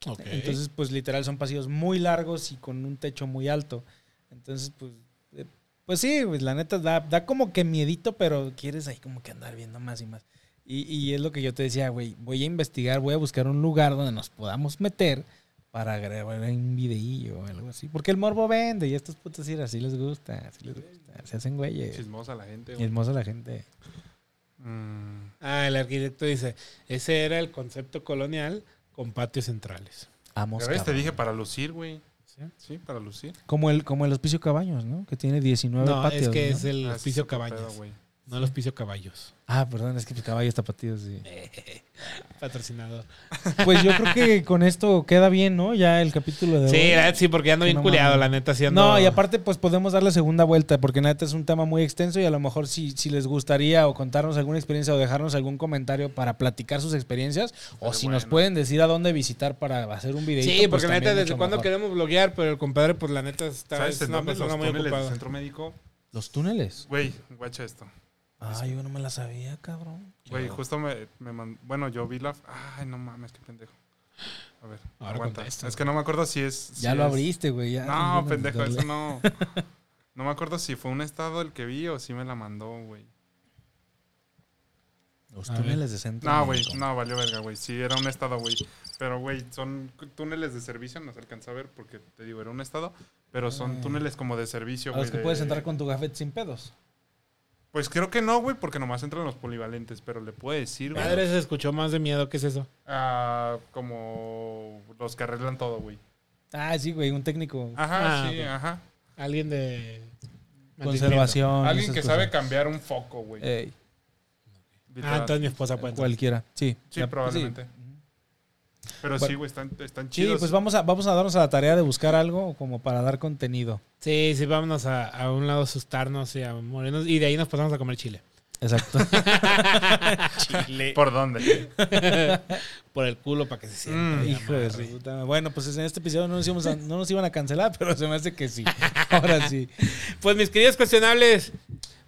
Ok. Entonces, pues literal son pasillos muy largos y con un techo muy alto. Entonces, pues, eh, pues sí, pues la neta da, da como que miedito, pero quieres ahí como que andar viendo más y más. Y, y es lo que yo te decía, güey, voy a investigar, voy a buscar un lugar donde nos podamos meter para grabar un videillo o algo así. Porque el morbo vende y estos putos sí, así les gusta, así les gusta. Se hacen güeyes. Chismosa la gente, güey. hermosa la gente. Mm, Ah, el arquitecto dice, ese era el concepto colonial con patios centrales. Amos ves, te dije para lucir, güey. ¿Sí? Sí, para lucir. Como el, como el hospicio Cabaños, ¿no? Que tiene 19 No, patios. es que ¿no? es el Ah, hospicio pedo, güey. No el hospicio caballos. Ah, perdón, es que el caballo está patido, sí. Patrocinador. Pues yo creo que con esto queda bien, ¿no? Ya el capítulo de Sí, hoy. la neta sí, porque ya ando bien no culeado, la neta sí ando- No, y aparte, pues podemos darle segunda vuelta, porque neta es un tema muy extenso y a lo mejor si, si les gustaría o contarnos alguna experiencia o dejarnos algún comentario para platicar sus experiencias, o si nos pueden decir a dónde visitar para hacer un videito. Sí, pues porque la neta, desde mejor. queremos bloguear, pero el compadre, pues la neta está, ¿Sabes es una los persona muy ocupada. centro médico? Los túneles. Güey, guacha esto. Ah, yo no me la sabía, cabrón. Güey, justo me, me mandó... Bueno, yo vi la... Ay, no mames, qué pendejo. A ver, Ahora aguanta. contesta. Es que no me acuerdo si es... Ya lo es- abriste, güey. ya. No, pendejo, eso no... No me acuerdo si fue un estado el que vi o si me la mandó, güey. Los A túneles de centro. No, güey, no, valió verga, güey. Sí, era un estado, güey. Pero, güey, son túneles de servicio, no se alcanza a ver porque, te digo, era un estado. Pero son Ah. túneles como de servicio, A güey. los que de- puedes entrar con tu gafet sin pedos. Pues creo que no, güey, porque nomás entran los polivalentes, pero le puede decir, güey. Madre, se escuchó más de miedo. ¿Qué es eso? Ah, como los que arreglan todo, güey. Ah, sí, güey, un técnico. Ajá, Ah, sí, ajá. Alguien de... Conservación. Alguien que cosas. sabe cambiar un foco, güey. Ey, Ah, entonces mi esposa puede cualquiera. Sí. Sí, Ya, probablemente. Pero Bueno. sí, güey, están, están Sí, chidos. pues vamos a, vamos a darnos a la tarea de buscar algo como para dar contenido. Sí, sí, vámonos a, a un lado a asustarnos y a morirnos. Y de ahí nos pasamos a comer chile. Exacto. ¿Por dónde? Por el culo para que se sienta. Mm, Hijo de puta. Bueno, pues en este episodio no nos, íbamos a- no nos iban a cancelar, pero se me hace que sí. Ahora sí. Pues mis queridos cuestionables,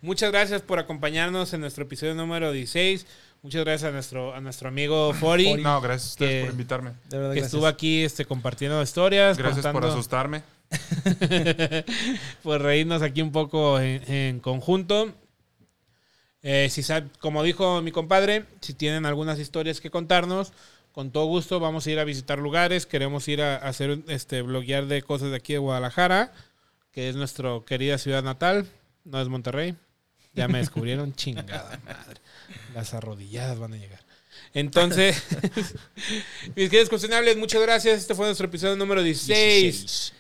muchas gracias por acompañarnos en nuestro episodio número 16. Muchas gracias a nuestro, a nuestro amigo Fori, No, gracias a ustedes Que- por invitarme. De verdad, que gracias. estuvo aquí este, compartiendo historias, Gracias por asustarme. por reírnos aquí un poco en, en conjunto. Eh, si sab- como dijo mi compadre, si tienen algunas historias que contarnos, con todo gusto vamos a ir a visitar lugares. Queremos ir a, a hacer este bloguear de cosas de aquí de Guadalajara, que es nuestra querida ciudad natal, no es Monterrey. Ya me descubrieron, chingada madre. Las arrodilladas van a llegar. Entonces, mis queridos cuestionables, muchas gracias. Este fue nuestro episodio número 16.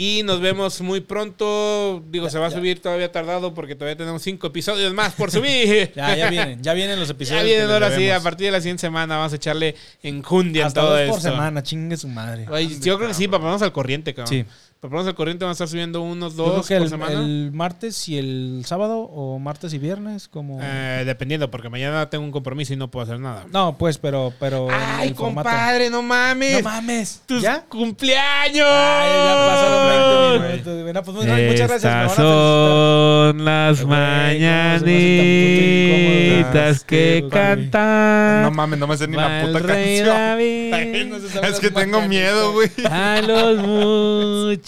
Y nos vemos muy pronto. Digo, se va a subir todavía tardado porque todavía tenemos cinco episodios más por subir. Ya, ya vienen, ya vienen los episodios. ya vienen ahora sí, a partir de la siguiente semana vamos a echarle enjundia en todo dos por esto. semana, chingue su madre. Ay, yo creo que sí, para ponernos al corriente, cabrón. Sí. Para ponernos al corriente vamos a estar subiendo unos Yo creo dos que por el, semana. el martes y el sábado o martes y viernes como... Eh, dependiendo, porque mañana tengo un compromiso y no puedo hacer nada. No, pues, pero... pero Ay, el formato. compadre, no mames. No mames. ¡Tus ¿Ya? cumpleaños! Ay, ya pasaron 20 minutos. Bueno, pues, muchas muchas gracias. me van a Estas son las Güey, ¿cómo se me hace tan puto mañanitas que cantan. No mames, no me sé ni la puta canción. David Ay, no se sabe Es que tengo miedo, güey. A los muchachos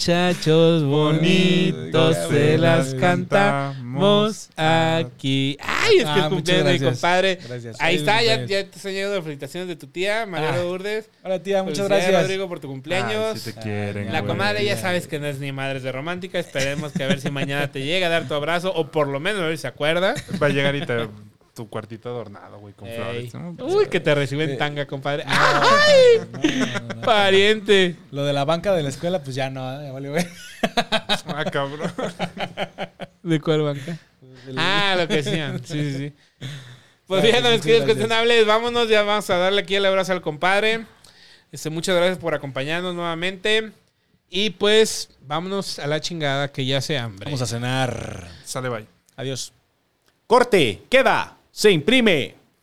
bonitos Ay, se las cantamos aquí. Ay, es que Ah, es cumpleaños de mi compadre. Gracias. Ahí Feliz está, ya, ya te están llegando las felicitaciones de tu tía, María Ah. Lourdes. Hola, tía, muchas Felicidades, gracias. Rodrigo, por tu cumpleaños. Ay, si te quieren, La comadre ya ya. sabes que no es ni madres de romántica. Esperemos que a ver si mañana te llega a dar tu abrazo o por lo menos a ver si se acuerda. Va a llegar y te tu cuartito adornado, güey, con Ey. flores. ¿no? Uy, que te recibe en tanga, compadre. No, ¡Ay! no, no, no. Pariente. Lo de la banca de la escuela, pues ya no, ¿eh? ya valió, güey. Ah, cabrón. ¿De cuál banca? Ah, lo que decían. Sí, sí, sí. Pues Ah, bien, mis queridos cuestionables, vámonos. Ya vamos a darle aquí el abrazo al compadre. Este, muchas gracias por acompañarnos nuevamente. Y pues, vámonos a la chingada que ya se hambre. Vamos a cenar. Sale, bye. Adiós. Corte, queda, se imprime.